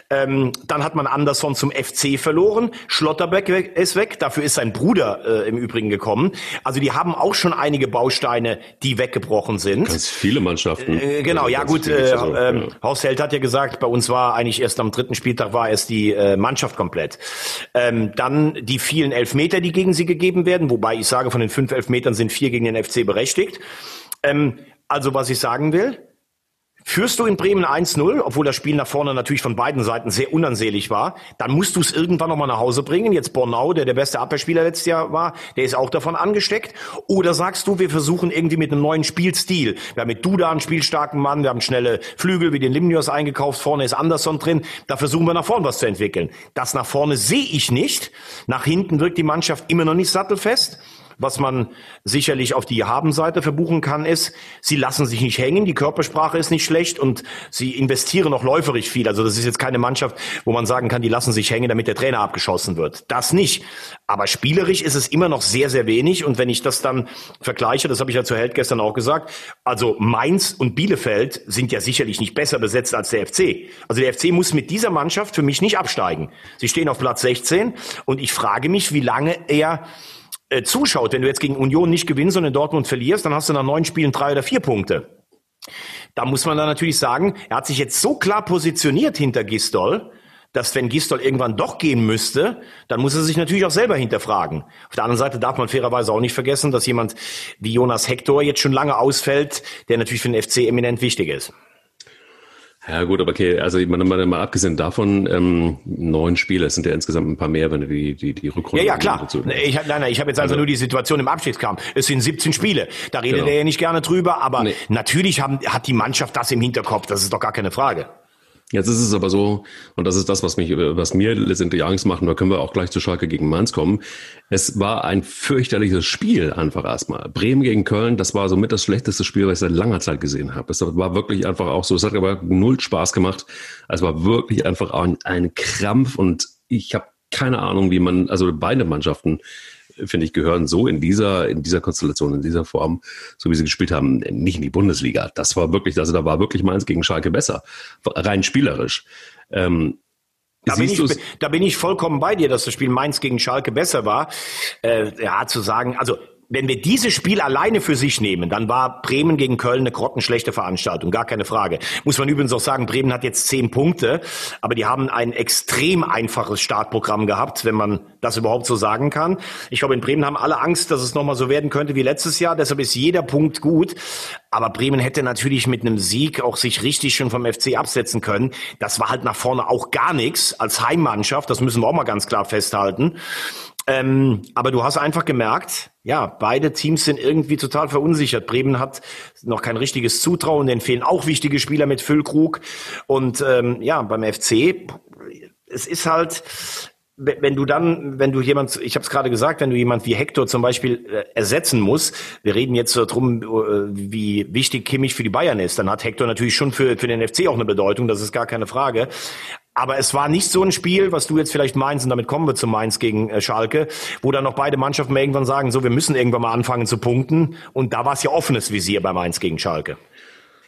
S2: Ähm, dann hat man Anderson zum FC verloren, Schlotterbeck ist weg, dafür ist sein Bruder äh, im Übrigen gekommen. Also die haben auch schon einige Bausteine, die weggebrochen sind.
S1: Ganz viele Mannschaften.
S2: Äh, genau, ja gut. Äh, also, äh, ja. Horst Held hat ja gesagt, bei uns war eigentlich erst am dritten Spieltag war erst die äh, Mannschaft komplett. Ähm, dann die vielen Elfmeter, die gegen sie gegeben werden, wobei ich sage, von den fünf Elfmetern sind vier gegen den FC berechtigt. Ähm, also was ich sagen will, Führst du in Bremen 1-0, obwohl das Spiel nach vorne natürlich von beiden Seiten sehr unansehlich war, dann musst du es irgendwann nochmal nach Hause bringen. Jetzt Bornau, der der beste Abwehrspieler letztes Jahr war, der ist auch davon angesteckt. Oder sagst du, wir versuchen irgendwie mit einem neuen Spielstil. Wir haben mit Duda einen spielstarken Mann, wir haben schnelle Flügel wie den Limnios eingekauft, vorne ist Anderson drin. Da versuchen wir nach vorne was zu entwickeln. Das nach vorne sehe ich nicht. Nach hinten wirkt die Mannschaft immer noch nicht sattelfest. Was man sicherlich auf die Habenseite verbuchen kann, ist, sie lassen sich nicht hängen, die Körpersprache ist nicht schlecht und sie investieren auch läuferisch viel. Also das ist jetzt keine Mannschaft, wo man sagen kann, die lassen sich hängen, damit der Trainer abgeschossen wird. Das nicht. Aber spielerisch ist es immer noch sehr, sehr wenig. Und wenn ich das dann vergleiche, das habe ich ja zu Held gestern auch gesagt, also Mainz und Bielefeld sind ja sicherlich nicht besser besetzt als der FC. Also der FC muss mit dieser Mannschaft für mich nicht absteigen. Sie stehen auf Platz 16 und ich frage mich, wie lange er äh, zuschaut, wenn du jetzt gegen Union nicht gewinnst und in Dortmund verlierst, dann hast du nach neun Spielen drei oder vier Punkte. Da muss man dann natürlich sagen, er hat sich jetzt so klar positioniert hinter Gistol, dass wenn Gistol irgendwann doch gehen müsste, dann muss er sich natürlich auch selber hinterfragen. Auf der anderen Seite darf man fairerweise auch nicht vergessen, dass jemand wie Jonas Hector jetzt schon lange ausfällt, der natürlich für den FC eminent wichtig ist.
S1: Ja gut, aber okay, also mal, mal, mal abgesehen davon, ähm, neun Spiele, es sind ja insgesamt ein paar mehr, wenn du die, die, die Rückrunde...
S2: Ja, ja, klar. Dazu, ich, nein, nein, ich habe jetzt also, also, nur die Situation im Abstiegskampf. Es sind 17 Spiele, da redet genau. er ja nicht gerne drüber, aber nee. natürlich haben, hat die Mannschaft das im Hinterkopf, das ist doch gar keine Frage.
S1: Jetzt ist es aber so, und das ist das, was mich, was mir letztendlich Angst macht, und da können wir auch gleich zu Schalke gegen Mainz kommen. Es war ein fürchterliches Spiel einfach erstmal. Bremen gegen Köln, das war somit das schlechteste Spiel, was ich seit langer Zeit gesehen habe. Es war wirklich einfach auch so, es hat aber null Spaß gemacht. Es war wirklich einfach ein, ein Krampf und ich habe keine Ahnung, wie man, also beide Mannschaften finde ich, gehören so in dieser, in dieser Konstellation, in dieser Form, so wie sie gespielt haben, nicht in die Bundesliga. Das war wirklich, also da war wirklich Mainz gegen Schalke besser. Rein spielerisch. Ähm,
S2: da bin, ich, da bin ich vollkommen bei dir, dass das Spiel Mainz gegen Schalke besser war. Äh, ja, zu sagen, also wenn wir dieses Spiel alleine für sich nehmen, dann war Bremen gegen Köln eine grottenschlechte Veranstaltung, gar keine Frage. Muss man übrigens auch sagen, Bremen hat jetzt zehn Punkte, aber die haben ein extrem einfaches Startprogramm gehabt, wenn man das überhaupt so sagen kann. Ich glaube, in Bremen haben alle Angst, dass es nochmal so werden könnte wie letztes Jahr, deshalb ist jeder Punkt gut. Aber Bremen hätte natürlich mit einem Sieg auch sich richtig schon vom FC absetzen können. Das war halt nach vorne auch gar nichts als Heimmannschaft, das müssen wir auch mal ganz klar festhalten. Ähm, aber du hast einfach gemerkt, ja, beide Teams sind irgendwie total verunsichert. Bremen hat noch kein richtiges Zutrauen, denen fehlen auch wichtige Spieler mit Füllkrug. Und ähm, ja, beim FC, es ist halt, wenn du dann, wenn du jemand, ich habe es gerade gesagt, wenn du jemand wie Hector zum Beispiel äh, ersetzen musst, wir reden jetzt darum, äh, wie wichtig Kimmich für die Bayern ist, dann hat Hector natürlich schon für, für den FC auch eine Bedeutung, das ist gar keine Frage. Aber es war nicht so ein Spiel, was du jetzt vielleicht meinst, und damit kommen wir zu Mainz gegen äh, Schalke, wo dann noch beide Mannschaften irgendwann sagen, so, wir müssen irgendwann mal anfangen zu punkten. Und da war es ja offenes Visier bei Mainz gegen Schalke.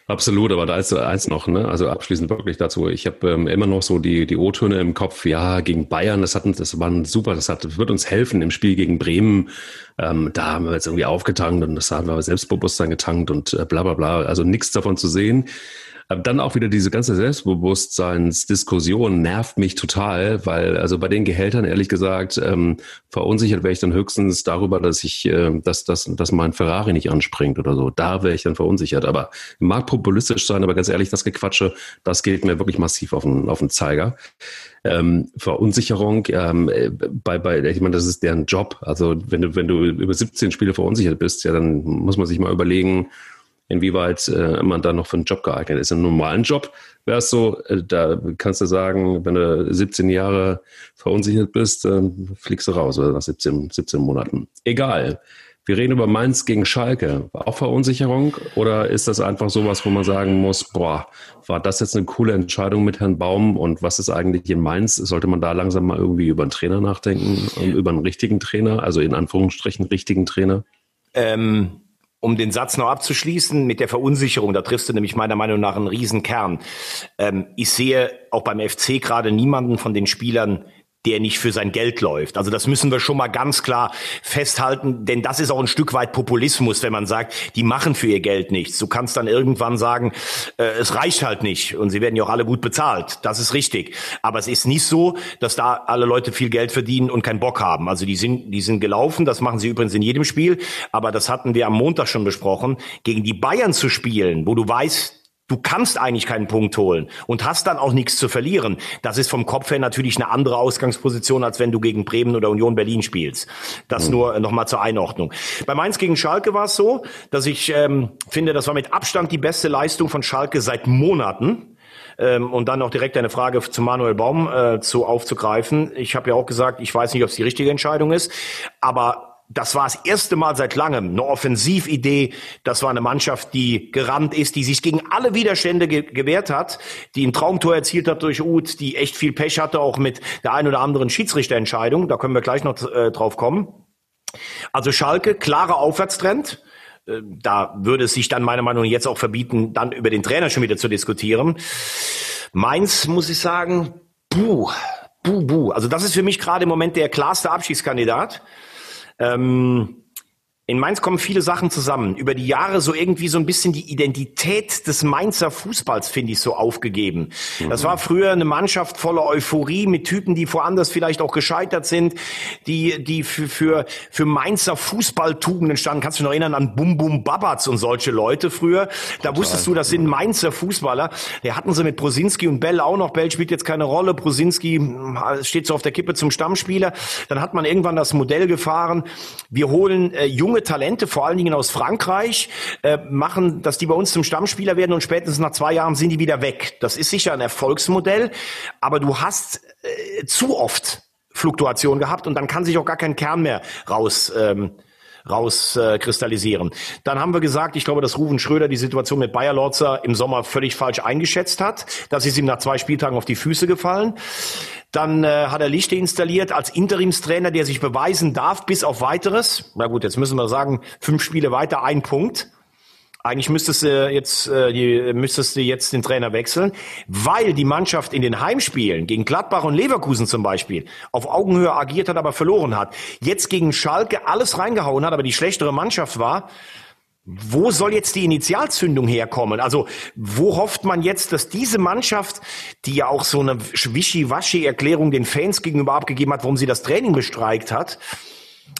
S1: Absolut, aber da ist eins noch, ne? Also abschließend wirklich dazu. Ich habe ähm, immer noch so die die O-Töne im Kopf. Ja, gegen Bayern, das hat das war super. Das hat wird uns helfen im Spiel gegen Bremen. Ähm, da haben wir jetzt irgendwie aufgetankt und das haben wir Selbstbewusstsein getankt und äh, bla bla bla. Also nichts davon zu sehen. Aber dann auch wieder diese ganze Selbstbewusstseinsdiskussion nervt mich total, weil also bei den Gehältern ehrlich gesagt ähm, verunsichert wäre ich dann höchstens darüber, dass ich, äh, dass, dass, dass mein Ferrari nicht anspringt oder so. Da wäre ich dann verunsichert. Aber mag populistisch sein, aber ganz ehrlich, das Gequatsche, das geht mir wirklich massiv auf den, auf den Zeiger. Ähm, Verunsicherung, ähm, bei, bei, ich meine, das ist deren Job. Also wenn du, wenn du über 17 Spiele verunsichert bist, ja, dann muss man sich mal überlegen, inwieweit äh, man da noch für einen Job geeignet ist. Im normalen Job wäre es so, äh, da kannst du sagen, wenn du 17 Jahre verunsichert bist, äh, fliegst du raus oder nach 17, 17 Monaten. Egal. Wir reden über Mainz gegen Schalke. Auch Verunsicherung oder ist das einfach sowas, wo man sagen muss, boah, war das jetzt eine coole Entscheidung mit Herrn Baum und was ist eigentlich in Mainz? Sollte man da langsam mal irgendwie über einen Trainer nachdenken, über einen richtigen Trainer, also in Anführungsstrichen richtigen Trainer?
S2: Ähm, um den Satz noch abzuschließen, mit der Verunsicherung, da triffst du nämlich meiner Meinung nach einen Riesenkern. Ähm, ich sehe auch beim FC gerade niemanden von den Spielern, der nicht für sein Geld läuft. Also das müssen wir schon mal ganz klar festhalten, denn das ist auch ein Stück weit Populismus, wenn man sagt, die machen für ihr Geld nichts. Du kannst dann irgendwann sagen, äh, es reicht halt nicht und sie werden ja auch alle gut bezahlt. Das ist richtig. Aber es ist nicht so, dass da alle Leute viel Geld verdienen und keinen Bock haben. Also die sind, die sind gelaufen, das machen sie übrigens in jedem Spiel, aber das hatten wir am Montag schon besprochen, gegen die Bayern zu spielen, wo du weißt, Du kannst eigentlich keinen Punkt holen und hast dann auch nichts zu verlieren. Das ist vom Kopf her natürlich eine andere Ausgangsposition, als wenn du gegen Bremen oder Union Berlin spielst. Das mhm. nur nochmal zur Einordnung. Bei Mainz gegen Schalke war es so, dass ich ähm, finde, das war mit Abstand die beste Leistung von Schalke seit Monaten. Ähm, und dann noch direkt eine Frage zu Manuel Baum äh, zu aufzugreifen. Ich habe ja auch gesagt, ich weiß nicht, ob es die richtige Entscheidung ist, aber das war das erste Mal seit langem eine Offensividee. Das war eine Mannschaft, die gerannt ist, die sich gegen alle Widerstände ge gewehrt hat, die ein Traumtor erzielt hat durch Uth, die echt viel Pech hatte, auch mit der ein oder anderen Schiedsrichterentscheidung. Da können wir gleich noch äh, drauf kommen. Also Schalke, klarer Aufwärtstrend. Äh, da würde es sich dann meiner Meinung nach jetzt auch verbieten, dann über den Trainer schon wieder zu diskutieren. Mainz, muss ich sagen, buh, buh, buh. Also das ist für mich gerade im Moment der klarste Abschiedskandidat. Ähm, in Mainz kommen viele Sachen zusammen. Über die Jahre so irgendwie so ein bisschen die Identität des Mainzer Fußballs, finde ich, so aufgegeben. Mhm. Das war früher eine Mannschaft voller Euphorie mit Typen, die woanders vielleicht auch gescheitert sind, die, die für, für, für Mainzer Fußballtugenden standen. Kannst du dich noch erinnern an Bum Bum Babatz und solche Leute früher? Da Total. wusstest du, das sind Mainzer Fußballer. Der hatten sie mit Brosinski und Bell auch noch. Bell spielt jetzt keine Rolle. Brosinski hm, steht so auf der Kippe zum Stammspieler. Dann hat man irgendwann das Modell gefahren. Wir holen äh, junge junge Talente, vor allen Dingen aus Frankreich, äh, machen, dass die bei uns zum Stammspieler werden und spätestens nach zwei Jahren sind die wieder weg. Das ist sicher ein Erfolgsmodell, aber du hast äh, zu oft Fluktuation gehabt und dann kann sich auch gar kein Kern mehr raus ähm, rauskristallisieren. Äh, Dann haben wir gesagt, ich glaube, dass Ruven Schröder die Situation mit Bayer Lorzer im Sommer völlig falsch eingeschätzt hat. Das ist ihm nach zwei Spieltagen auf die Füße gefallen. Dann äh, hat er Lichte installiert als Interimstrainer, der sich beweisen darf bis auf weiteres. Na gut, jetzt müssen wir sagen, fünf Spiele weiter, ein Punkt. Eigentlich müsstest du jetzt, äh, die, müsstest du jetzt den Trainer wechseln, weil die Mannschaft in den Heimspielen gegen Gladbach und Leverkusen zum Beispiel auf Augenhöhe agiert hat, aber verloren hat. Jetzt gegen Schalke alles reingehauen hat, aber die schlechtere Mannschaft war. Wo soll jetzt die Initialzündung herkommen? Also, wo hofft man jetzt, dass diese Mannschaft, die ja auch so eine wischi-waschi-Erklärung den Fans gegenüber abgegeben hat, warum sie das Training bestreikt hat,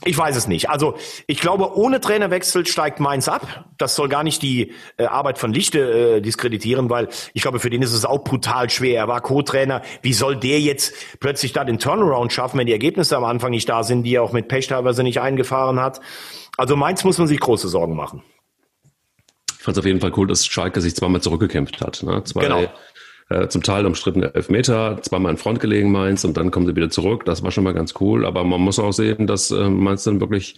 S2: ich weiß es nicht. Also ich glaube, ohne Trainerwechsel steigt Mainz ab. Das soll gar nicht die äh, Arbeit von Lichte äh, diskreditieren, weil ich glaube, für den ist es auch brutal schwer. Er war Co-Trainer. Wie soll der jetzt plötzlich da den Turnaround schaffen, wenn die Ergebnisse am Anfang nicht da sind, die er auch mit Pech teilweise nicht eingefahren hat? Also Mainz muss man sich große Sorgen machen.
S1: Ich fand es auf jeden Fall cool, dass Schalke sich zweimal zurückgekämpft hat. Ne? Zwei genau äh, zum Teil umstrittene Elfmeter, zweimal in Front gelegen Mainz und dann kommen sie wieder zurück. Das war schon mal ganz cool. Aber man muss auch sehen, dass äh, Mainz dann wirklich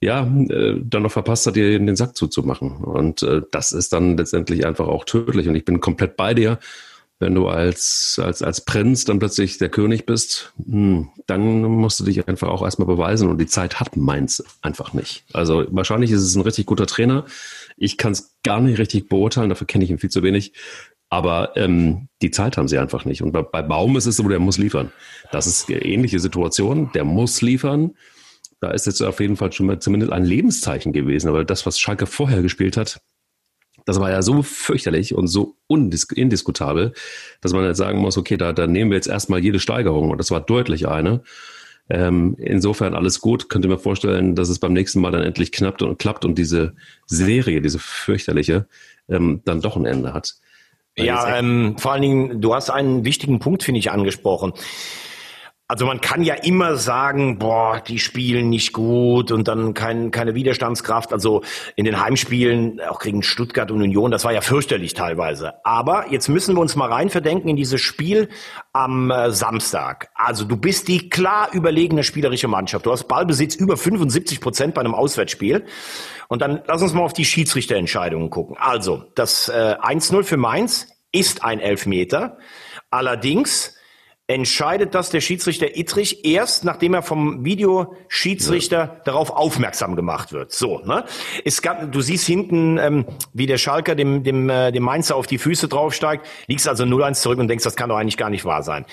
S1: ja, äh, dann noch verpasst hat, dir den Sack zuzumachen. Und äh, das ist dann letztendlich einfach auch tödlich. Und ich bin komplett bei dir. Wenn du als, als, als Prinz dann plötzlich der König bist, hm, dann musst du dich einfach auch erstmal beweisen. Und die Zeit hat Mainz einfach nicht. Also wahrscheinlich ist es ein richtig guter Trainer. Ich kann es gar nicht richtig beurteilen, dafür kenne ich ihn viel zu wenig. Aber ähm, die Zeit haben sie einfach nicht. Und bei, bei Baum ist es so, der muss liefern. Das ist eine ähnliche Situation. Der muss liefern. Da ist jetzt auf jeden Fall schon mal zumindest ein Lebenszeichen gewesen. Aber das, was Schalke vorher gespielt hat, das war ja so fürchterlich und so indiskutabel, dass man jetzt sagen muss, okay, da, da nehmen wir jetzt erstmal jede Steigerung. Und das war deutlich eine. Ähm, insofern alles gut. Könnte mir vorstellen, dass es beim nächsten Mal dann endlich knappt und klappt und diese Serie, diese fürchterliche, ähm, dann doch ein Ende hat.
S2: Ja, ähm, vor allen Dingen, du hast einen wichtigen Punkt, finde ich, angesprochen. Also man kann ja immer sagen, boah, die spielen nicht gut und dann kein, keine Widerstandskraft. Also in den Heimspielen, auch gegen Stuttgart und Union, das war ja fürchterlich teilweise. Aber jetzt müssen wir uns mal rein verdenken in dieses Spiel am äh, Samstag. Also du bist die klar überlegene spielerische Mannschaft. Du hast Ballbesitz über 75 Prozent bei einem Auswärtsspiel. Und dann lass uns mal auf die Schiedsrichterentscheidungen gucken. Also das äh, 1-0 für Mainz ist ein Elfmeter. Allerdings entscheidet das der Schiedsrichter Ittrich erst, nachdem er vom Videoschiedsrichter ja. darauf aufmerksam gemacht wird. So, ne? Es gab, du siehst hinten, ähm, wie der Schalker dem, dem, äh, dem Mainzer auf die Füße draufsteigt, liegst also 0-1 zurück und denkst, das kann doch eigentlich gar nicht wahr sein.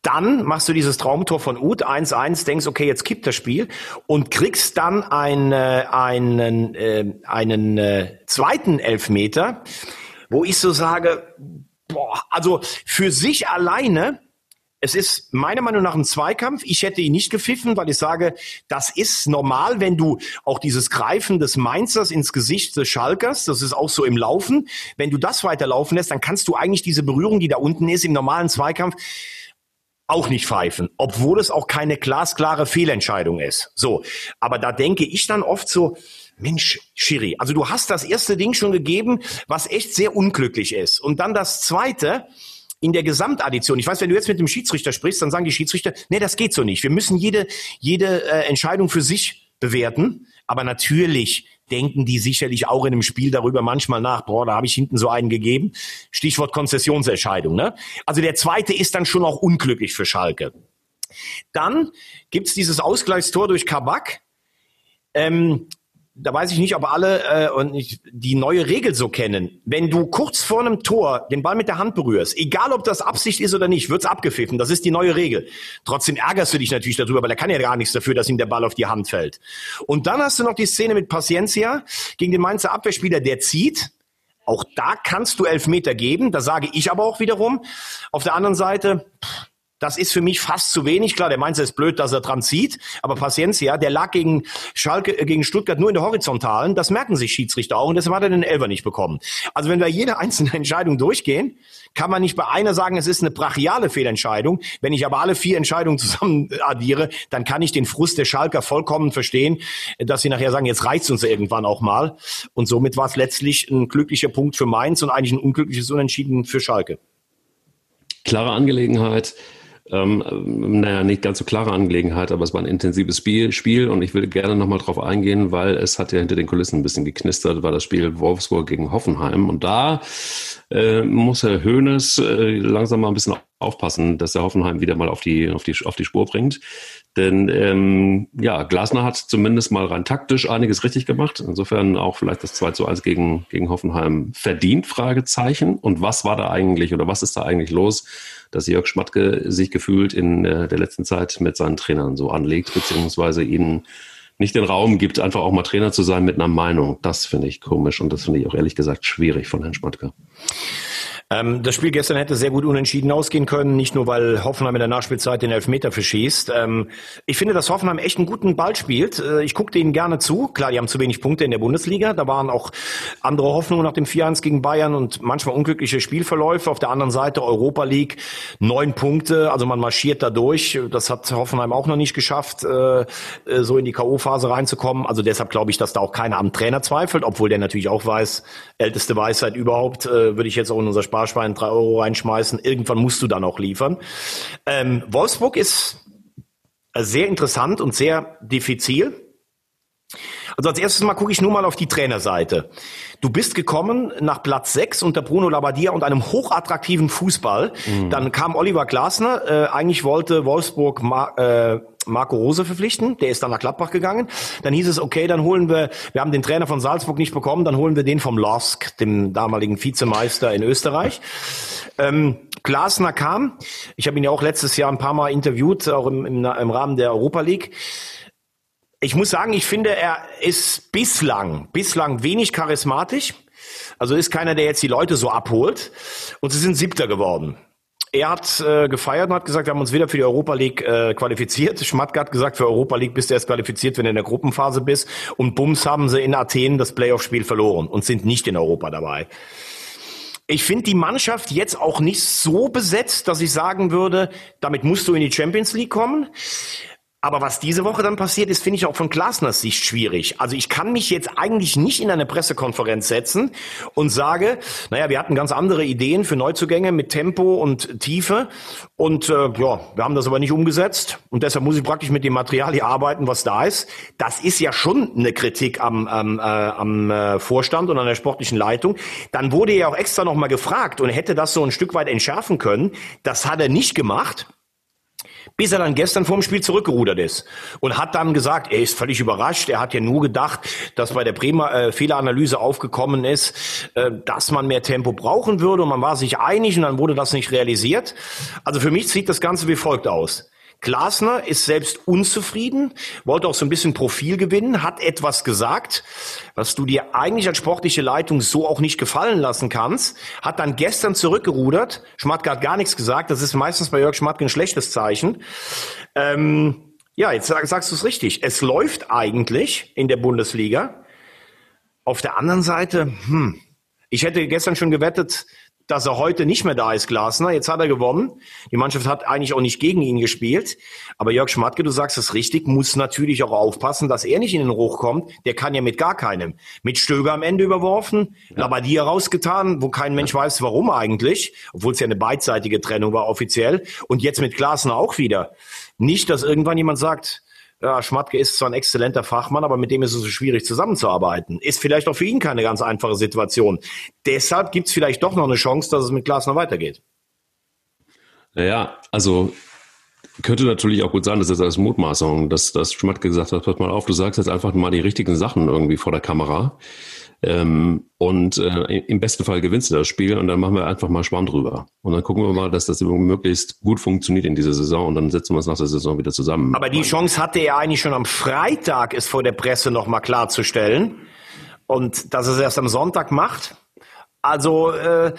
S2: Dann machst du dieses Traumtor von Uth 1-1, denkst, okay, jetzt kippt das Spiel und kriegst dann ein, äh, einen, äh, einen äh, zweiten Elfmeter, wo ich so sage, boah, also für sich alleine es ist meiner Meinung nach ein Zweikampf. Ich hätte ihn nicht gepfiffen, weil ich sage, das ist normal, wenn du auch dieses Greifen des Mainzers ins Gesicht des Schalkers, das ist auch so im Laufen, wenn du das weiterlaufen lässt, dann kannst du eigentlich diese Berührung, die da unten ist, im normalen Zweikampf, auch nicht pfeifen, obwohl es auch keine glasklare Fehlentscheidung ist. So, aber da denke ich dann oft so, Mensch, Schiri, also du hast das erste Ding schon gegeben, was echt sehr unglücklich ist. Und dann das zweite, in der Gesamtaddition, ich weiß, wenn du jetzt mit dem Schiedsrichter sprichst, dann sagen die Schiedsrichter, nee, das geht so nicht. Wir müssen jede, jede äh, Entscheidung für sich bewerten. Aber natürlich denken die sicherlich auch in einem Spiel darüber manchmal nach, boah, da habe ich hinten so einen gegeben. Stichwort Konzessionsentscheidung. Ne? Also der zweite ist dann schon auch unglücklich für Schalke. Dann gibt's dieses Ausgleichstor durch Kabak. Ähm, da weiß ich nicht, ob alle äh, und ich, die neue Regel so kennen. Wenn du kurz vor einem Tor den Ball mit der Hand berührst, egal ob das Absicht ist oder nicht, wird's abgepfiffen. Das ist die neue Regel. Trotzdem ärgerst du dich natürlich darüber, weil er kann ja gar nichts dafür, dass ihm der Ball auf die Hand fällt. Und dann hast du noch die Szene mit Paciencia gegen den Mainzer Abwehrspieler, der zieht. Auch da kannst du Elfmeter geben. Da sage ich aber auch wiederum. Auf der anderen Seite, pff, das ist für mich fast zu wenig. Klar, der Mainzer ist blöd, dass er dran zieht. Aber Paciencia, der lag gegen Schalke, äh, gegen Stuttgart nur in der Horizontalen. Das merken sich Schiedsrichter auch. Und deshalb hat er den Elfer nicht bekommen. Also wenn wir jede einzelne (laughs) Entscheidung durchgehen, kann man nicht bei einer sagen, es ist eine brachiale Fehlentscheidung. Wenn ich aber alle vier Entscheidungen zusammen addiere, dann kann ich den Frust der Schalker vollkommen verstehen, dass sie nachher sagen, jetzt reicht's uns irgendwann auch mal. Und somit war es letztlich ein glücklicher Punkt für Mainz und eigentlich ein unglückliches Unentschieden für Schalke.
S1: Klare Angelegenheit ähm, naja, nicht ganz so klare Angelegenheit, aber es war ein intensives Spiel, Spiel und ich will gerne nochmal drauf eingehen, weil es hat ja hinter den Kulissen ein bisschen geknistert, war das Spiel Wolfsburg gegen Hoffenheim und da äh, muss Herr Hoeneß äh, langsam mal ein bisschen aufpassen, dass er Hoffenheim wieder mal auf die, auf die, auf die Spur bringt. Denn ähm, ja, Glasner hat zumindest mal rein taktisch einiges richtig gemacht. Insofern auch vielleicht das 2 zu 1 gegen, gegen Hoffenheim verdient, Fragezeichen. Und was war da eigentlich oder was ist da eigentlich los, dass Jörg Schmatke sich gefühlt in äh, der letzten Zeit mit seinen Trainern so anlegt, beziehungsweise ihnen nicht den Raum gibt, einfach auch mal Trainer zu sein mit einer Meinung. Das finde ich komisch und das finde ich auch ehrlich gesagt schwierig von Herrn Schmatke.
S2: Ähm, das Spiel gestern hätte sehr gut unentschieden ausgehen können, nicht nur weil Hoffenheim in der Nachspielzeit den Elfmeter verschießt. Ähm, ich finde, dass Hoffenheim echt einen guten Ball spielt. Äh, ich guckte ihnen gerne zu. Klar, die haben zu wenig Punkte in der Bundesliga. Da waren auch andere Hoffnungen nach dem 4-1 gegen Bayern und manchmal unglückliche Spielverläufe. Auf der anderen Seite Europa League, neun Punkte. Also man marschiert da durch. Das hat Hoffenheim auch noch nicht geschafft, äh, äh, so in die K.O.-Phase reinzukommen. Also deshalb glaube ich, dass da auch keiner am Trainer zweifelt, obwohl der natürlich auch weiß, älteste Weisheit überhaupt, würde ich jetzt auch in unser Spaß Sparschwein drei Euro reinschmeißen. Irgendwann musst du dann auch liefern. Ähm, Wolfsburg ist sehr interessant und sehr diffizil. Also als erstes mal gucke ich nur mal auf die Trainerseite. Du bist gekommen nach Platz 6 unter Bruno Labbadia und einem hochattraktiven Fußball. Mhm. Dann kam Oliver Glasner. Äh, eigentlich wollte Wolfsburg Ma äh, Marco Rose verpflichten. Der ist dann nach Gladbach gegangen. Dann hieß es, okay, dann holen wir, wir haben den Trainer von Salzburg nicht bekommen, dann holen wir den vom LOSK, dem damaligen Vizemeister in Österreich. Ähm, Glasner kam. Ich habe ihn ja auch letztes Jahr ein paar Mal interviewt, auch im, im, im Rahmen der Europa League. Ich muss sagen, ich finde, er ist bislang, bislang wenig charismatisch. Also ist keiner, der jetzt die Leute so abholt. Und sie sind Siebter geworden. Er hat äh, gefeiert und hat gesagt, wir haben uns wieder für die Europa League äh, qualifiziert. Schmatke hat gesagt, für Europa League bist du erst qualifiziert, wenn du in der Gruppenphase bist. Und bums haben sie in Athen das Playoff-Spiel verloren und sind nicht in Europa dabei. Ich finde die Mannschaft jetzt auch nicht so besetzt, dass ich sagen würde, damit musst du in die Champions League kommen. Aber was diese Woche dann passiert ist, finde ich auch von Glasners Sicht schwierig. Also ich kann mich jetzt eigentlich nicht in eine Pressekonferenz setzen und sage, naja, wir hatten ganz andere Ideen für Neuzugänge mit Tempo und Tiefe und äh, ja, wir haben das aber nicht umgesetzt und deshalb muss ich praktisch mit dem Material hier arbeiten, was da ist. Das ist ja schon eine Kritik am, am, äh, am äh, Vorstand und an der sportlichen Leitung. Dann wurde er auch extra nochmal gefragt und hätte das so ein Stück weit entschärfen können. Das hat er nicht gemacht bis er dann gestern vorm Spiel zurückgerudert ist und hat dann gesagt, er ist völlig überrascht. Er hat ja nur gedacht, dass bei der Bremer äh, Fehleranalyse aufgekommen ist, äh, dass man mehr Tempo brauchen würde und man war sich einig und dann wurde das nicht realisiert. Also für mich sieht das Ganze wie folgt aus. Glasner ist selbst unzufrieden, wollte auch so ein bisschen Profil gewinnen, hat etwas gesagt, was du dir eigentlich als sportliche Leitung so auch nicht gefallen lassen kannst, hat dann gestern zurückgerudert. Schmatke hat gar nichts gesagt, das ist meistens bei Jörg Schmatke ein schlechtes Zeichen. Ähm, ja, jetzt sag, sagst du es richtig. Es läuft eigentlich in der Bundesliga. Auf der anderen Seite, hm, ich hätte gestern schon gewettet, dass er heute nicht mehr da ist, Glasner. Jetzt hat er gewonnen. Die Mannschaft hat eigentlich auch nicht gegen ihn gespielt. Aber Jörg Schmatke, du sagst es richtig, muss natürlich auch aufpassen, dass er nicht in den Ruch kommt. Der kann ja mit gar keinem. Mit Stöger am Ende überworfen, ja. Labadia rausgetan, wo kein Mensch ja. weiß, warum eigentlich. Obwohl es ja eine beidseitige Trennung war offiziell. Und jetzt mit Glasner auch wieder. Nicht, dass irgendwann jemand sagt, ja, Schmatke ist zwar ein exzellenter Fachmann, aber mit dem ist es so schwierig zusammenzuarbeiten. Ist vielleicht auch für ihn keine ganz einfache Situation. Deshalb gibt es vielleicht doch noch eine Chance, dass es mit Glasner weitergeht.
S1: Naja, also könnte natürlich auch gut sein, dass das als Mutmaßung, dass, dass Schmatke gesagt hat, pass mal auf, du sagst jetzt einfach mal die richtigen Sachen irgendwie vor der Kamera. Ähm, und äh, im besten Fall gewinnst du das Spiel und dann machen wir einfach mal Schwamm drüber. Und dann gucken wir mal, dass das möglichst gut funktioniert in dieser Saison und dann setzen wir uns nach der Saison wieder zusammen.
S2: Aber die Chance hatte er eigentlich schon am Freitag, es vor der Presse nochmal klarzustellen. Und dass er es erst am Sonntag macht. Also äh,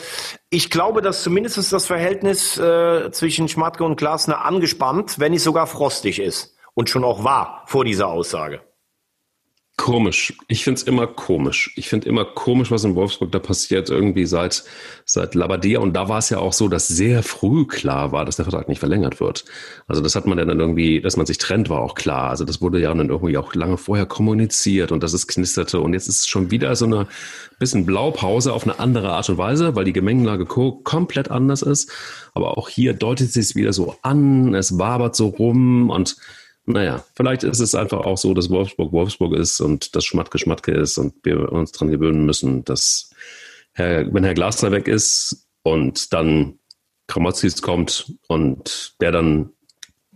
S2: ich glaube, dass zumindest das Verhältnis äh, zwischen Schmatke und Glasner angespannt, wenn nicht sogar frostig ist. Und schon auch war vor dieser Aussage.
S1: Komisch. Ich finde es immer komisch. Ich finde immer komisch, was in Wolfsburg da passiert, irgendwie seit, seit Labadia. Und da war es ja auch so, dass sehr früh klar war, dass der Vertrag nicht verlängert wird. Also das hat man ja dann irgendwie, dass man sich trennt, war auch klar. Also das wurde ja dann irgendwie auch lange vorher kommuniziert und dass es knisterte. Und jetzt ist es schon wieder so eine bisschen Blaupause auf eine andere Art und Weise, weil die Gemengelage komplett anders ist. Aber auch hier deutet es wieder so an, es wabert so rum und naja, vielleicht ist es einfach auch so, dass Wolfsburg Wolfsburg ist und das Schmatke Schmatke ist und wir uns daran gewöhnen müssen, dass Herr, wenn Herr Glasner weg ist und dann Kramotzis kommt und der dann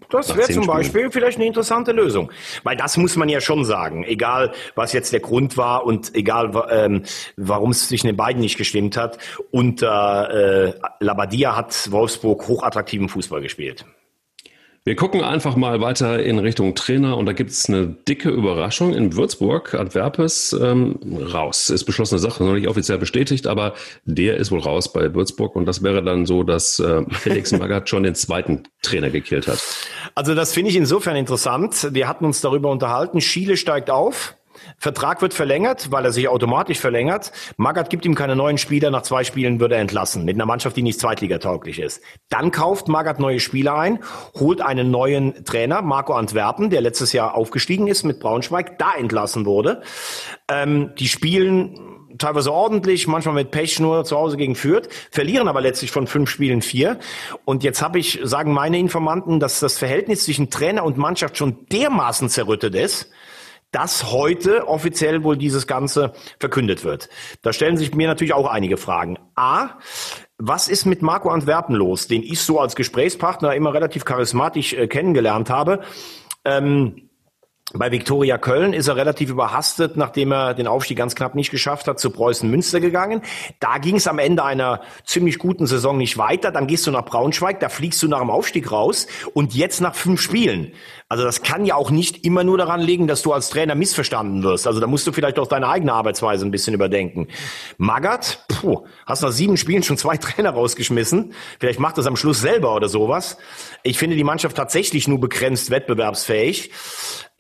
S2: das wäre zum Beispiel vielleicht eine interessante Lösung. Weil das muss man ja schon sagen. Egal, was jetzt der Grund war und egal, ähm, warum es zwischen den beiden nicht gestimmt hat. Unter äh, Labadia hat Wolfsburg hochattraktiven Fußball gespielt.
S1: Wir gucken einfach mal weiter in Richtung Trainer und da gibt es eine dicke Überraschung in Würzburg. Antwerpes ähm, raus. Ist beschlossene Sache, noch nicht offiziell bestätigt, aber der ist wohl raus bei Würzburg und das wäre dann so, dass äh, Felix (laughs) Magath schon den zweiten Trainer gekillt hat.
S2: Also das finde ich insofern interessant. Wir hatten uns darüber unterhalten. Schiele steigt auf. Vertrag wird verlängert, weil er sich automatisch verlängert. Magath gibt ihm keine neuen Spieler. Nach zwei Spielen wird er entlassen. Mit einer Mannschaft, die nicht zweitligatauglich ist. Dann kauft Magath neue Spieler ein, holt einen neuen Trainer, Marco Antwerpen, der letztes Jahr aufgestiegen ist mit Braunschweig, da entlassen wurde. Ähm, die spielen teilweise ordentlich, manchmal mit Pech nur zu Hause gegen Fürth, verlieren aber letztlich von fünf Spielen vier. Und jetzt habe ich, sagen meine Informanten, dass das Verhältnis zwischen Trainer und Mannschaft schon dermaßen zerrüttet ist, dass heute offiziell wohl dieses Ganze verkündet wird. Da stellen sich mir natürlich auch einige Fragen. A, was ist mit Marco Antwerpen los, den ich so als Gesprächspartner immer relativ charismatisch äh, kennengelernt habe? Ähm, bei Viktoria Köln ist er relativ überhastet, nachdem er den Aufstieg ganz knapp nicht geschafft hat, zu Preußen Münster gegangen. Da ging es am Ende einer ziemlich guten Saison nicht weiter. Dann gehst du nach Braunschweig, da fliegst du nach dem Aufstieg raus und jetzt nach fünf Spielen. Also das kann ja auch nicht immer nur daran liegen, dass du als Trainer missverstanden wirst. Also da musst du vielleicht auch deine eigene Arbeitsweise ein bisschen überdenken. Magath, puh, hast nach sieben Spielen schon zwei (laughs) Trainer rausgeschmissen. Vielleicht macht das am Schluss selber oder sowas. Ich finde die Mannschaft tatsächlich nur begrenzt wettbewerbsfähig.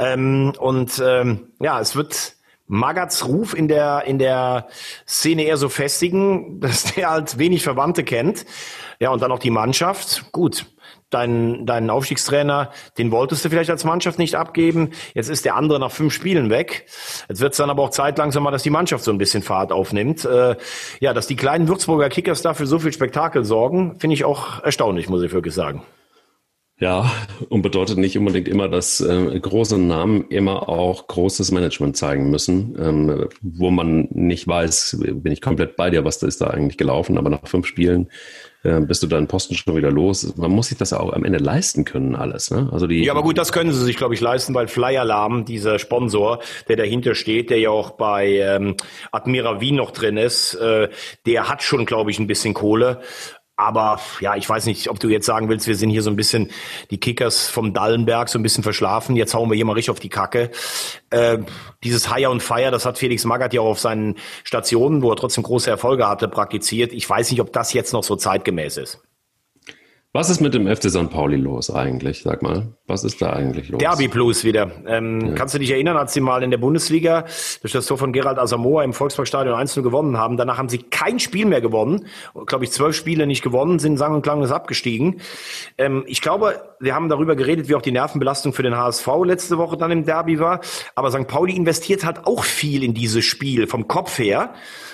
S2: Ähm, und ähm, ja, es wird Magats Ruf in der, in der Szene eher so festigen, (laughs) dass der halt wenig Verwandte kennt. Ja, und dann auch die Mannschaft. Gut, deinen, deinen Aufstiegstrainer, den wolltest du vielleicht als Mannschaft nicht abgeben. Jetzt ist der andere nach fünf Spielen weg. Jetzt wird es dann aber auch Zeit langsam mal, dass die Mannschaft so ein bisschen Fahrt aufnimmt. Äh, ja, dass die kleinen Würzburger Kickers dafür so viel Spektakel sorgen, finde ich auch erstaunlich, muss ich wirklich sagen.
S1: Ja, und bedeutet nicht unbedingt immer, dass äh, große Namen immer auch großes Management zeigen müssen, ähm, wo man nicht weiß, bin ich komplett bei dir, was da ist da eigentlich gelaufen, aber nach fünf Spielen äh, bist du deinen Posten schon wieder los. Man muss sich das auch am Ende leisten können, alles. Ne?
S2: Also die, ja, aber gut, das können sie sich, glaube ich, leisten, weil Fly Alarm, dieser Sponsor, der dahinter steht, der ja auch bei ähm, Admira Wien noch drin ist, äh, der hat schon, glaube ich, ein bisschen Kohle. Aber ja, ich weiß nicht, ob du jetzt sagen willst, wir sind hier so ein bisschen die Kickers vom Dallenberg so ein bisschen verschlafen. Jetzt hauen wir hier mal richtig auf die Kacke. Äh, dieses Hire und Fire, das hat Felix Magath ja auch auf seinen Stationen, wo er trotzdem große Erfolge hatte, praktiziert. Ich weiß nicht, ob das jetzt noch so zeitgemäß ist.
S1: Was ist mit dem FC St. Pauli los eigentlich? Sag mal, was ist da eigentlich los?
S2: Derby Plus wieder. Ähm, ja. Kannst du dich erinnern, als sie mal in der Bundesliga durch das Tor von Gerald Asamoah im Volksparkstadion 1 gewonnen haben? Danach haben sie kein Spiel mehr gewonnen. Glaube ich, zwölf Spiele nicht gewonnen, sind sang- und klanglos abgestiegen. Ähm, ich glaube, wir haben darüber geredet, wie auch die Nervenbelastung für den HSV letzte Woche dann im Derby war. Aber St. Pauli investiert halt auch viel in dieses Spiel vom Kopf her.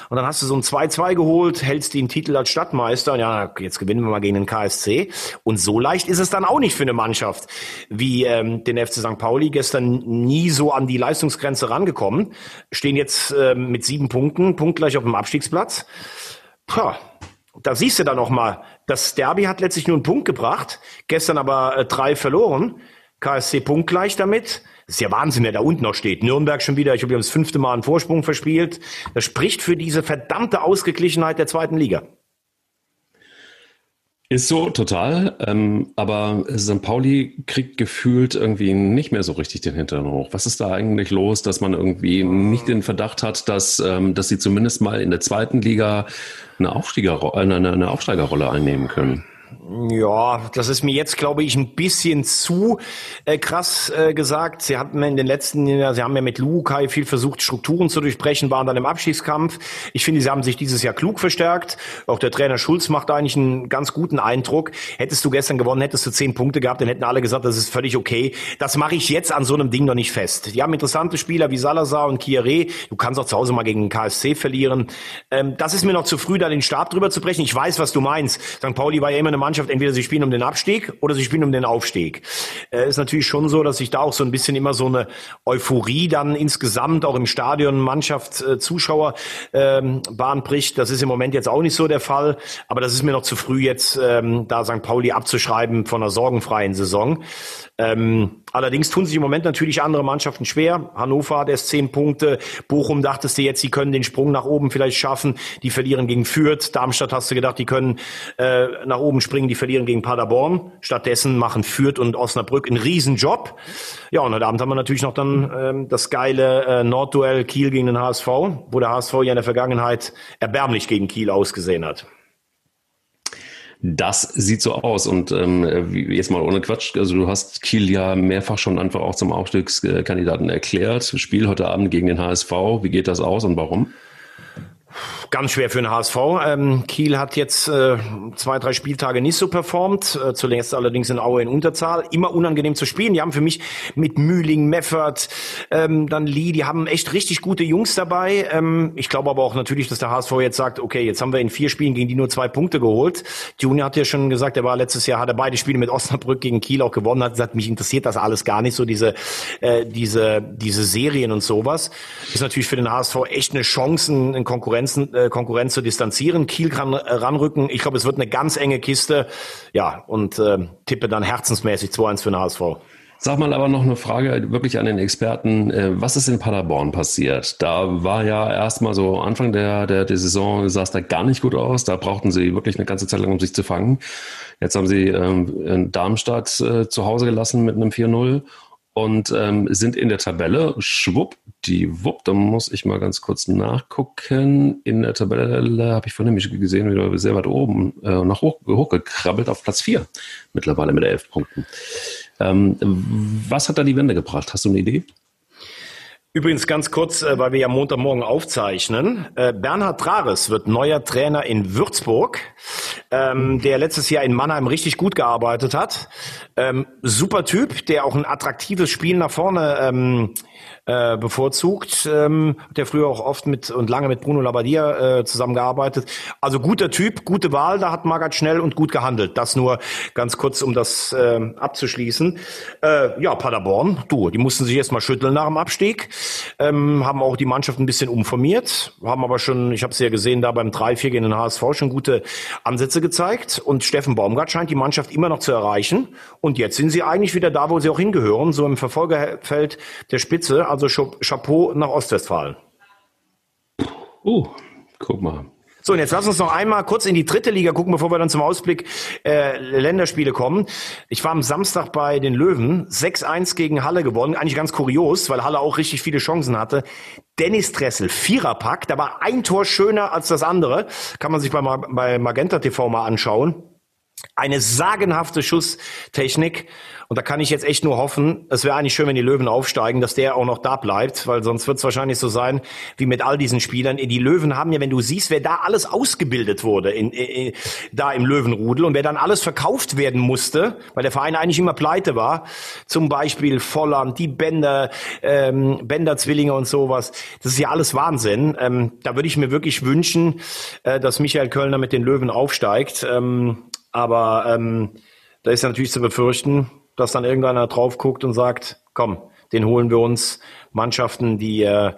S2: Und dann hast du so ein 2-2 geholt, hältst den Titel als Stadtmeister. Ja, jetzt gewinnen wir mal gegen den KSC. Und so leicht ist es dann auch nicht für eine Mannschaft wie ähm, den FC St. Pauli. Gestern nie so an die Leistungsgrenze rangekommen. Stehen jetzt ähm, mit sieben Punkten, punktgleich auf dem Abstiegsplatz. Puh, da siehst du dann noch mal, das Derby hat letztlich nur einen Punkt gebracht, gestern aber äh, drei verloren. KSC punktgleich damit. Das ist ja Wahnsinn, wer da unten noch steht. Nürnberg schon wieder, ich habe das fünfte Mal einen Vorsprung verspielt. Das spricht für diese verdammte Ausgeglichenheit der zweiten Liga.
S1: Ist so, total. Ähm, aber St. Pauli kriegt gefühlt irgendwie nicht mehr so richtig den Hintern hoch. Was ist da eigentlich los, dass man irgendwie nicht den Verdacht hat, dass, ähm, dass sie zumindest mal in der zweiten Liga eine, Aufsteiger, eine, eine Aufsteigerrolle einnehmen können?
S2: Ja, das ist mir jetzt, glaube ich, ein bisschen zu äh, krass äh, gesagt. Sie hatten in den letzten Jahren, Sie haben ja mit Lukai viel versucht, Strukturen zu durchbrechen, waren dann im Abschiedskampf. Ich finde, Sie haben sich dieses Jahr klug verstärkt. Auch der Trainer Schulz macht eigentlich einen ganz guten Eindruck. Hättest du gestern gewonnen, hättest du zehn Punkte gehabt, dann hätten alle gesagt, das ist völlig okay. Das mache ich jetzt an so einem Ding noch nicht fest. Die haben interessante Spieler wie Salazar und Kiere. Du kannst auch zu Hause mal gegen den KSC verlieren. Ähm, das ist mir noch zu früh, da den Stab drüber zu brechen. Ich weiß, was du meinst. St. Pauli war ja immer eine Mannschaft, entweder sie spielen um den Abstieg oder sie spielen um den Aufstieg. Äh, ist natürlich schon so, dass sich da auch so ein bisschen immer so eine Euphorie dann insgesamt auch im Stadion Mannschaft, äh, Zuschauer ähm, Bahn bricht. Das ist im Moment jetzt auch nicht so der Fall, aber das ist mir noch zu früh jetzt, ähm, da St. Pauli abzuschreiben von einer sorgenfreien Saison. Ähm, allerdings tun sich im Moment natürlich andere Mannschaften schwer. Hannover hat erst zehn Punkte. Bochum dachtest du jetzt, sie können den Sprung nach oben vielleicht schaffen. Die verlieren gegen Fürth. Darmstadt hast du gedacht, die können äh, nach oben springen. Die verlieren gegen Paderborn. Stattdessen machen Fürth und Osnabrück einen Riesenjob. Ja, und heute Abend haben wir natürlich noch dann ähm, das geile äh, Nordduell Kiel gegen den HSV, wo der HSV ja in der Vergangenheit erbärmlich gegen Kiel ausgesehen hat.
S1: Das sieht so aus. Und ähm, jetzt mal ohne Quatsch, also du hast Kiel ja mehrfach schon einfach auch zum Aufstiegskandidaten erklärt. Spiel heute Abend gegen den HSV. Wie geht das aus und warum?
S2: Ganz schwer für den HSV. Ähm, Kiel hat jetzt äh, zwei, drei Spieltage nicht so performt. Äh, zuletzt allerdings in Aue in Unterzahl. Immer unangenehm zu spielen. Die haben für mich mit Mühling, Meffert, ähm, dann Lee, die haben echt richtig gute Jungs dabei. Ähm, ich glaube aber auch natürlich, dass der HSV jetzt sagt, okay, jetzt haben wir in vier Spielen gegen die nur zwei Punkte geholt. Junior hat ja schon gesagt, er war letztes Jahr, hat er beide Spiele mit Osnabrück gegen Kiel auch gewonnen, hat gesagt, mich interessiert das alles gar nicht, so diese, äh, diese, diese Serien und sowas. Ist natürlich für den HSV echt eine Chance, einen Konkurrenzen äh, Konkurrenz zu distanzieren. Kiel kann äh, ranrücken. Ich glaube, es wird eine ganz enge Kiste. Ja, und äh, tippe dann herzensmäßig 2-1 für den HSV.
S1: Sag mal aber noch eine Frage wirklich an den Experten. Äh, was ist in Paderborn passiert? Da war ja erstmal so Anfang der, der, der Saison sah es da gar nicht gut aus. Da brauchten sie wirklich eine ganze Zeit lang, um sich zu fangen. Jetzt haben sie ähm, Darmstadt äh, zu Hause gelassen mit einem 4-0 und ähm, sind in der Tabelle schwupp, die wupp, da muss ich mal ganz kurz nachgucken. In der Tabelle habe ich vorhin nämlich gesehen, wieder sehr weit oben äh, nach hoch, hochgekrabbelt auf Platz 4 mittlerweile mit elf Punkten. Ähm, was hat da die Wende gebracht? Hast du eine Idee?
S2: Übrigens ganz kurz, äh, weil wir ja Montagmorgen aufzeichnen. Äh, Bernhard Trares wird neuer Trainer in Würzburg, ähm, der letztes Jahr in Mannheim richtig gut gearbeitet hat. Ähm, super Typ, der auch ein attraktives Spiel nach vorne ähm, äh, bevorzugt. Ähm, ja früher auch oft mit und lange mit Bruno Labbadia äh, zusammengearbeitet. Also guter Typ, gute Wahl. Da hat Magath schnell und gut gehandelt. Das nur ganz kurz, um das äh, abzuschließen. Äh, ja, Paderborn, du, die mussten sich erstmal schütteln nach dem Abstieg. Ähm, haben auch die Mannschaft ein bisschen umformiert, haben aber schon, ich habe es ja gesehen, da beim 3-4 gegen den HSV schon gute Ansätze gezeigt. Und Steffen Baumgart scheint die Mannschaft immer noch zu erreichen. Und jetzt sind sie eigentlich wieder da, wo sie auch hingehören, so im Verfolgerfeld der Spitze. Also also Chapeau nach Ostwestfalen.
S1: Oh, guck mal.
S2: So, und jetzt lass uns noch einmal kurz in die dritte Liga gucken, bevor wir dann zum Ausblick äh, Länderspiele kommen. Ich war am Samstag bei den Löwen, 6-1 gegen Halle gewonnen. Eigentlich ganz kurios, weil Halle auch richtig viele Chancen hatte. Dennis Dressel, Viererpack, da war ein Tor schöner als das andere. Kann man sich bei, bei Magenta TV mal anschauen. Eine sagenhafte Schusstechnik. Und da kann ich jetzt echt nur hoffen, es wäre eigentlich schön, wenn die Löwen aufsteigen, dass der auch noch da bleibt, weil sonst wird es wahrscheinlich so sein wie mit all diesen Spielern. Die Löwen haben ja, wenn du siehst, wer da alles ausgebildet wurde, in, in, da im Löwenrudel und wer dann alles verkauft werden musste, weil der Verein eigentlich immer pleite war, zum Beispiel Volland, die Bänder, ähm, Bänder-Zwillinge und sowas, das ist ja alles Wahnsinn. Ähm, da würde ich mir wirklich wünschen, äh, dass Michael Kölner mit den Löwen aufsteigt. Ähm, aber ähm, da ist natürlich zu befürchten, dass dann irgendeiner drauf guckt und sagt, komm, den holen wir uns. Mannschaften, die äh,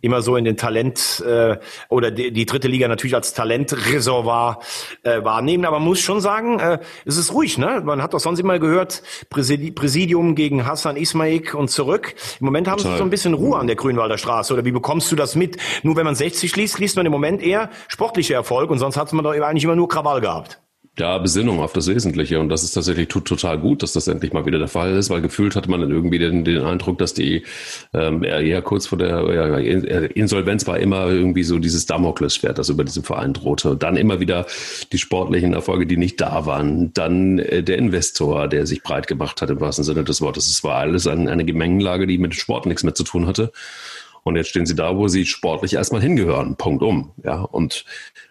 S2: immer so in den Talent äh, oder die, die dritte Liga natürlich als Talentreservoir äh, wahrnehmen. Aber man muss schon sagen, äh, es ist ruhig. Ne? Man hat doch sonst immer gehört, Präsidium gegen Hassan Ismaik und zurück. Im Moment haben Total. sie so ein bisschen Ruhe an der Grünwalder Straße. Oder wie bekommst du das mit? Nur wenn man 60 liest, liest man im Moment eher sportliche Erfolg und sonst hat man doch eigentlich immer nur Krawall gehabt.
S1: Ja, Besinnung auf das Wesentliche. Und das ist tatsächlich total gut, dass das endlich mal wieder der Fall ist, weil gefühlt hatte man dann irgendwie den, den Eindruck, dass die ähm, eher kurz vor der ja, Insolvenz war immer irgendwie so dieses Damoklesschwert, das über diesem Verein drohte. Dann immer wieder die sportlichen Erfolge, die nicht da waren. Dann äh, der Investor, der sich breit gemacht hat im wahrsten Sinne des Wortes. Es war alles ein, eine Gemengenlage, die mit Sport nichts mehr zu tun hatte. Und jetzt stehen sie da, wo sie sportlich erstmal hingehören. Punkt um. Ja, und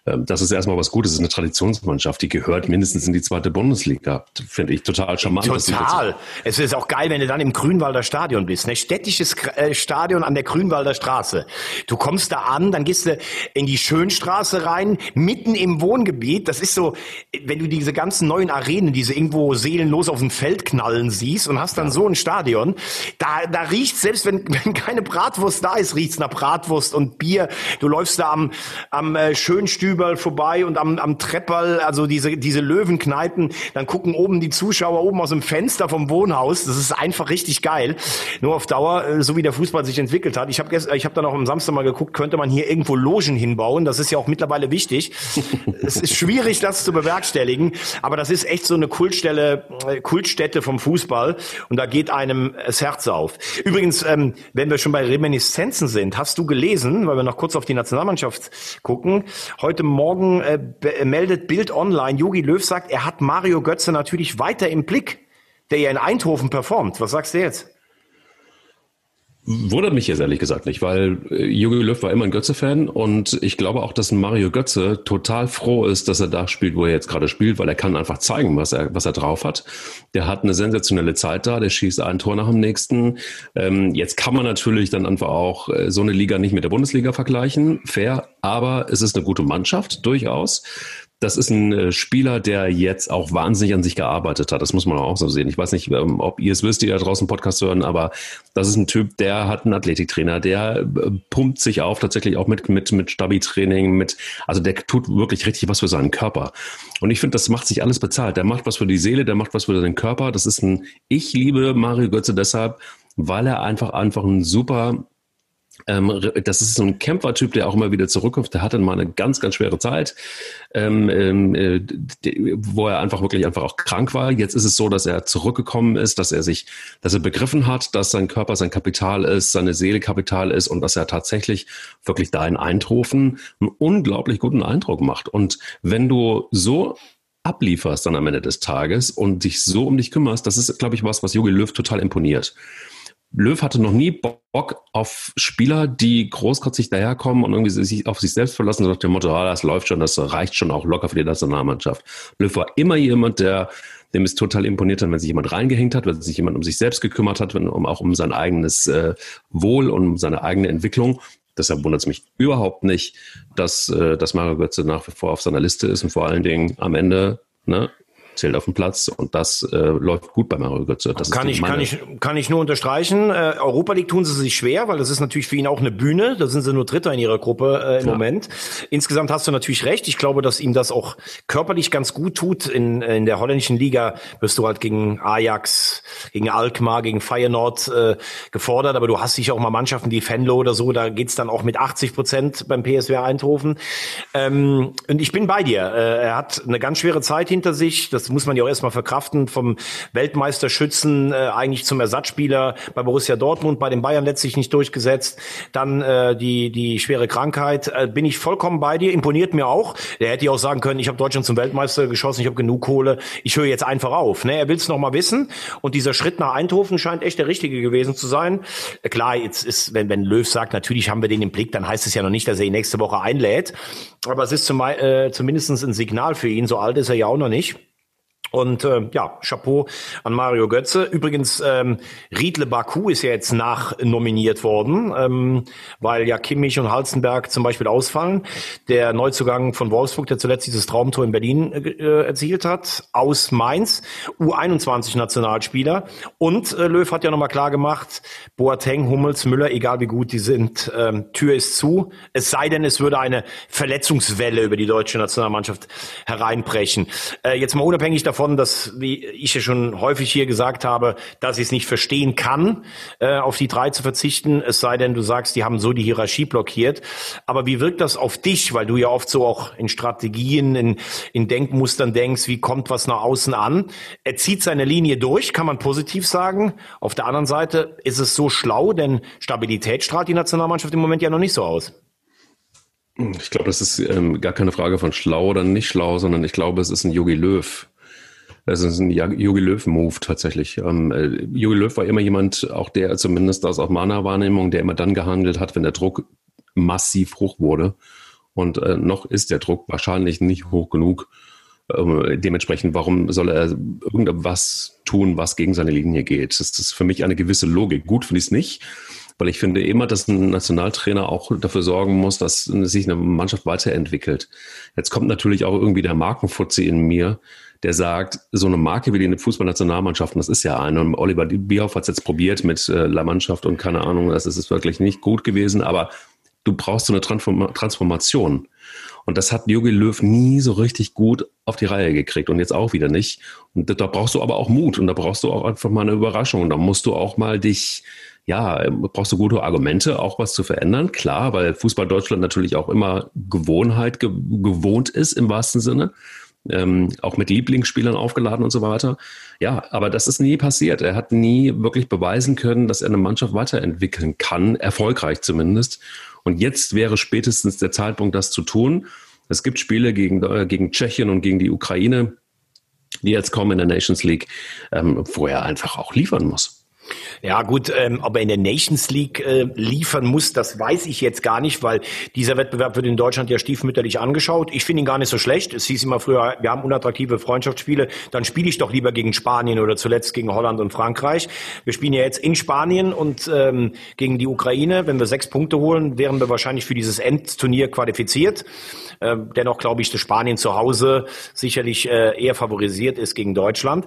S1: das ist erstmal was Gutes. Es ist eine Traditionsmannschaft, die gehört mindestens in die zweite Bundesliga. Finde ich total charmant.
S2: Total. Es ist auch geil, wenn du dann im Grünwalder Stadion bist. Ne? Städtisches äh, Stadion an der Grünwalder Straße. Du kommst da an, dann gehst du in die Schönstraße rein, mitten im Wohngebiet. Das ist so, wenn du diese ganzen neuen Arenen, diese irgendwo seelenlos auf dem Feld knallen siehst und hast dann ja. so ein Stadion, da, da riecht selbst wenn, (laughs) wenn keine Bratwurst da ist, riecht's nach Bratwurst und Bier. Du läufst da am, am äh, Schönstüben überall vorbei und am, am Trepperl, also diese, diese Löwenkneipen, dann gucken oben die Zuschauer oben aus dem Fenster vom Wohnhaus. Das ist einfach richtig geil. Nur auf Dauer, äh, so wie der Fußball sich entwickelt hat. Ich habe ich hab dann auch am Samstag mal geguckt, könnte man hier irgendwo Logen hinbauen. Das ist ja auch mittlerweile wichtig. (laughs) es ist schwierig, das zu bewerkstelligen, aber das ist echt so eine Kultstelle, äh, Kultstätte vom Fußball und da geht einem das Herz auf. Übrigens, ähm, wenn wir schon bei Reminiszenzen sind, hast du gelesen, weil wir noch kurz auf die Nationalmannschaft gucken, heute Morgen äh, meldet Bild Online, Jogi Löw sagt, er hat Mario Götze natürlich weiter im Blick, der ja in Eindhoven performt. Was sagst du jetzt?
S1: Wundert mich jetzt ehrlich gesagt nicht, weil äh, Jogi Löw war immer ein Götze-Fan und ich glaube auch, dass Mario Götze total froh ist, dass er da spielt, wo er jetzt gerade spielt, weil er kann einfach zeigen, was er, was er drauf hat. Der hat eine sensationelle Zeit da, der schießt ein Tor nach dem nächsten. Ähm, jetzt kann man natürlich dann einfach auch äh, so eine Liga nicht mit der Bundesliga vergleichen, fair, aber es ist eine gute Mannschaft, durchaus das ist ein äh, Spieler, der jetzt auch wahnsinnig an sich gearbeitet hat. Das muss man auch so sehen. Ich weiß nicht, ähm, ob ihr es wisst, die da draußen Podcast hören, aber das ist ein Typ, der hat einen Athletiktrainer, der äh, pumpt sich auf, tatsächlich auch mit, mit, mit Stabi-Training, mit, also der tut wirklich richtig was für seinen Körper. Und ich finde, das macht sich alles bezahlt. Der macht was für die Seele, der macht was für den Körper. Das ist ein, ich liebe Mario Götze deshalb, weil er einfach, einfach ein super ähm, das ist so ein Kämpfertyp, der auch immer wieder zurückkommt. Der hatte mal eine ganz, ganz schwere Zeit, ähm, ähm äh, wo er einfach wirklich einfach auch krank war. Jetzt ist es so, dass er zurückgekommen ist, dass er sich, dass er begriffen hat, dass sein Körper sein Kapital ist, seine Seele Kapital ist und dass er tatsächlich wirklich da in Eindhoven einen unglaublich guten Eindruck macht. Und wenn du so ablieferst dann am Ende des Tages und dich so um dich kümmerst, das ist, glaube ich, was, was Jogi Löw total imponiert Löw hatte noch nie Bock auf Spieler, die großkotzig daherkommen und irgendwie sich auf sich selbst verlassen und nach dem Motto, ah, das läuft schon, das reicht schon auch locker für die Nationalmannschaft. Löw war immer jemand, der dem es total imponiert hat, wenn sich jemand reingehängt hat, wenn sich jemand um sich selbst gekümmert hat, wenn, um auch um sein eigenes äh, Wohl und um seine eigene Entwicklung. Deshalb wundert es mich überhaupt nicht, dass, äh, dass Mario Götze nach wie vor auf seiner Liste ist und vor allen Dingen am Ende ne, zählt auf dem Platz und das äh, läuft gut bei Mario Götze. Das
S2: kann, ich, kann, ich, kann ich nur unterstreichen. Äh, Europa League tun sie sich schwer, weil das ist natürlich für ihn auch eine Bühne. Da sind sie nur Dritter in ihrer Gruppe äh, im ja. Moment. Insgesamt hast du natürlich recht. Ich glaube, dass ihm das auch körperlich ganz gut tut. In, in der holländischen Liga wirst du halt gegen Ajax, gegen Alkmaar, gegen Feyenoord äh, gefordert. Aber du hast sicher auch mal Mannschaften, die Venlo oder so, da geht's dann auch mit 80 Prozent beim PSW Eindhoven. Ähm, und ich bin bei dir. Äh, er hat eine ganz schwere Zeit hinter sich. Das das muss man ja auch erstmal verkraften, vom Weltmeisterschützen äh, eigentlich zum Ersatzspieler bei Borussia Dortmund, bei den Bayern letztlich nicht durchgesetzt. Dann äh, die, die schwere Krankheit. Äh, bin ich vollkommen bei dir, imponiert mir auch. Der hätte ja auch sagen können, ich habe Deutschland zum Weltmeister geschossen, ich habe genug Kohle, ich höre jetzt einfach auf. Ne? Er will es nochmal wissen. Und dieser Schritt nach Eindhoven scheint echt der richtige gewesen zu sein. Äh, klar, jetzt ist, wenn, wenn Löw sagt, natürlich haben wir den im Blick, dann heißt es ja noch nicht, dass er ihn nächste Woche einlädt. Aber es ist zum, äh, zumindest ein Signal für ihn. So alt ist er ja auch noch nicht. Und äh, ja, Chapeau an Mario Götze. Übrigens, ähm, Riedle Baku ist ja jetzt nachnominiert worden, ähm, weil ja Kimmich und Halzenberg zum Beispiel ausfallen. Der Neuzugang von Wolfsburg, der zuletzt dieses Traumtor in Berlin äh, erzielt hat, aus Mainz, U21-Nationalspieler. Und äh, Löw hat ja nochmal klar gemacht, Boateng, Hummels, Müller, egal wie gut die sind, ähm, Tür ist zu. Es sei denn, es würde eine Verletzungswelle über die deutsche Nationalmannschaft hereinbrechen. Äh, jetzt mal unabhängig davon, davon, dass, wie ich ja schon häufig hier gesagt habe, dass ich es nicht verstehen kann, äh, auf die drei zu verzichten, es sei denn, du sagst, die haben so die Hierarchie blockiert. Aber wie wirkt das auf dich, weil du ja oft so auch in Strategien, in, in Denkmustern denkst, wie kommt was nach außen an? Er zieht seine Linie durch, kann man positiv sagen. Auf der anderen Seite ist es so schlau, denn Stabilität strahlt die Nationalmannschaft im Moment ja noch nicht so aus.
S1: Ich glaube, das ist ähm, gar keine Frage von schlau oder nicht schlau, sondern ich glaube, es ist ein Yogi Löw. Das ist ein Jogi Löw-Move tatsächlich. Ähm, äh, Jogi Löw war immer jemand, auch der zumindest aus auch meiner Wahrnehmung, der immer dann gehandelt hat, wenn der Druck massiv hoch wurde. Und äh, noch ist der Druck wahrscheinlich nicht hoch genug. Ähm, dementsprechend, warum soll er irgendwas tun, was gegen seine Linie geht? Das ist für mich eine gewisse Logik. Gut finde ich es nicht, weil ich finde immer, dass ein Nationaltrainer auch dafür sorgen muss, dass sich eine Mannschaft weiterentwickelt. Jetzt kommt natürlich auch irgendwie der Markenfutzi in mir, der sagt, so eine Marke wie die Fußballnationalmannschaften, das ist ja eine. Und Oliver Bierhoff hat es jetzt probiert mit äh, La Mannschaft und keine Ahnung, das ist wirklich nicht gut gewesen, aber du brauchst so eine Transform Transformation. Und das hat Jogi Löw nie so richtig gut auf die Reihe gekriegt und jetzt auch wieder nicht. Und da brauchst du aber auch Mut und da brauchst du auch einfach mal eine Überraschung. Und da musst du auch mal dich, ja, brauchst du gute Argumente, auch was zu verändern. Klar, weil Fußball Deutschland natürlich auch immer Gewohnheit ge gewohnt ist im wahrsten Sinne ähm, auch mit Lieblingsspielern aufgeladen und so weiter. Ja, aber das ist nie passiert. Er hat nie wirklich beweisen können, dass er eine Mannschaft weiterentwickeln kann, erfolgreich zumindest. Und jetzt wäre spätestens der Zeitpunkt, das zu tun. Es gibt Spiele gegen, äh, gegen Tschechien und gegen die Ukraine, die jetzt kommen in der Nations League, ähm, wo er einfach auch liefern muss.
S2: Ja gut, ähm, ob er in der Nations League äh, liefern muss, das weiß ich jetzt gar nicht, weil dieser Wettbewerb wird in Deutschland ja stiefmütterlich angeschaut. Ich finde ihn gar nicht so schlecht. Es hieß immer früher, wir haben unattraktive Freundschaftsspiele, dann spiele ich doch lieber gegen Spanien oder zuletzt gegen Holland und Frankreich. Wir spielen ja jetzt in Spanien und ähm, gegen die Ukraine. Wenn wir sechs Punkte holen, wären wir wahrscheinlich für dieses Endturnier qualifiziert. Ähm, dennoch glaube ich, dass Spanien zu Hause sicherlich äh, eher favorisiert ist gegen Deutschland.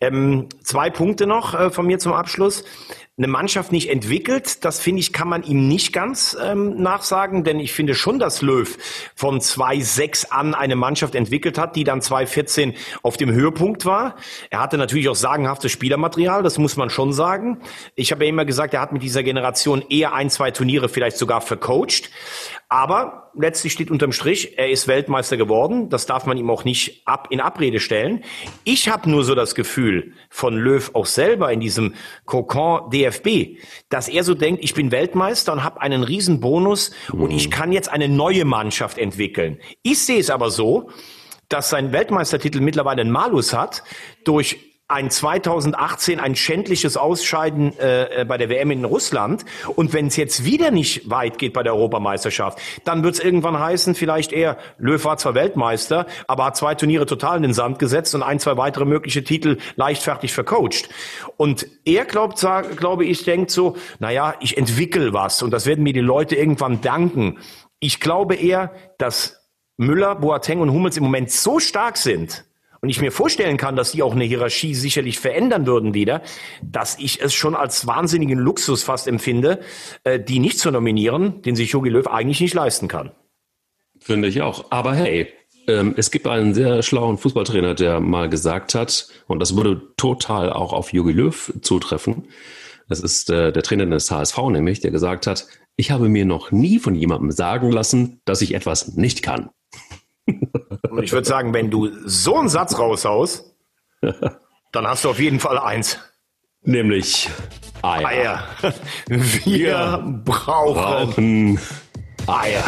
S2: Ähm, zwei Punkte noch äh, von mir zum Abschluss Abschluss eine Mannschaft nicht entwickelt, das finde ich, kann man ihm nicht ganz ähm, nachsagen, denn ich finde schon, dass Löw von 2-6 an eine Mannschaft entwickelt hat, die dann 2-14 auf dem Höhepunkt war. Er hatte natürlich auch sagenhaftes Spielermaterial, das muss man schon sagen. Ich habe ja immer gesagt, er hat mit dieser Generation eher ein, zwei Turniere vielleicht sogar vercoacht. Aber letztlich steht unterm Strich, er ist Weltmeister geworden. Das darf man ihm auch nicht ab in Abrede stellen. Ich habe nur so das Gefühl von Löw auch selber in diesem Kokon DFB, dass er so denkt, ich bin Weltmeister und habe einen riesen Bonus mhm. und ich kann jetzt eine neue Mannschaft entwickeln. Ich sehe es aber so, dass sein Weltmeistertitel mittlerweile einen Malus hat durch ein 2018 ein schändliches Ausscheiden äh, äh, bei der WM in Russland. Und wenn es jetzt wieder nicht weit geht bei der Europameisterschaft, dann wird es irgendwann heißen, vielleicht eher, Löw war zwar Weltmeister, aber hat zwei Turniere total in den Sand gesetzt und ein, zwei weitere mögliche Titel leichtfertig vercoacht. Und er glaubt, sag, glaube ich, denkt so, naja, ich entwickle was und das werden mir die Leute irgendwann danken. Ich glaube eher, dass Müller, Boateng und Hummels im Moment so stark sind, und ich mir vorstellen kann, dass die auch eine Hierarchie sicherlich verändern würden wieder, dass ich es schon als wahnsinnigen Luxus fast empfinde, äh, die nicht zu nominieren, den sich Jogi Löw eigentlich nicht leisten kann.
S1: Finde ich auch. Aber hey, ähm, es gibt einen sehr schlauen Fußballtrainer, der mal gesagt hat, und das würde total auch auf Jogi Löw zutreffen. Das ist äh, der Trainer des HSV nämlich, der gesagt hat, ich habe mir noch nie von jemandem sagen lassen, dass ich etwas nicht kann.
S2: Und ich würde sagen, wenn du so einen Satz raushaust, dann hast du auf jeden Fall eins.
S1: Nämlich Eier.
S2: Eier. (laughs) Wir, Wir brauchen, brauchen Eier.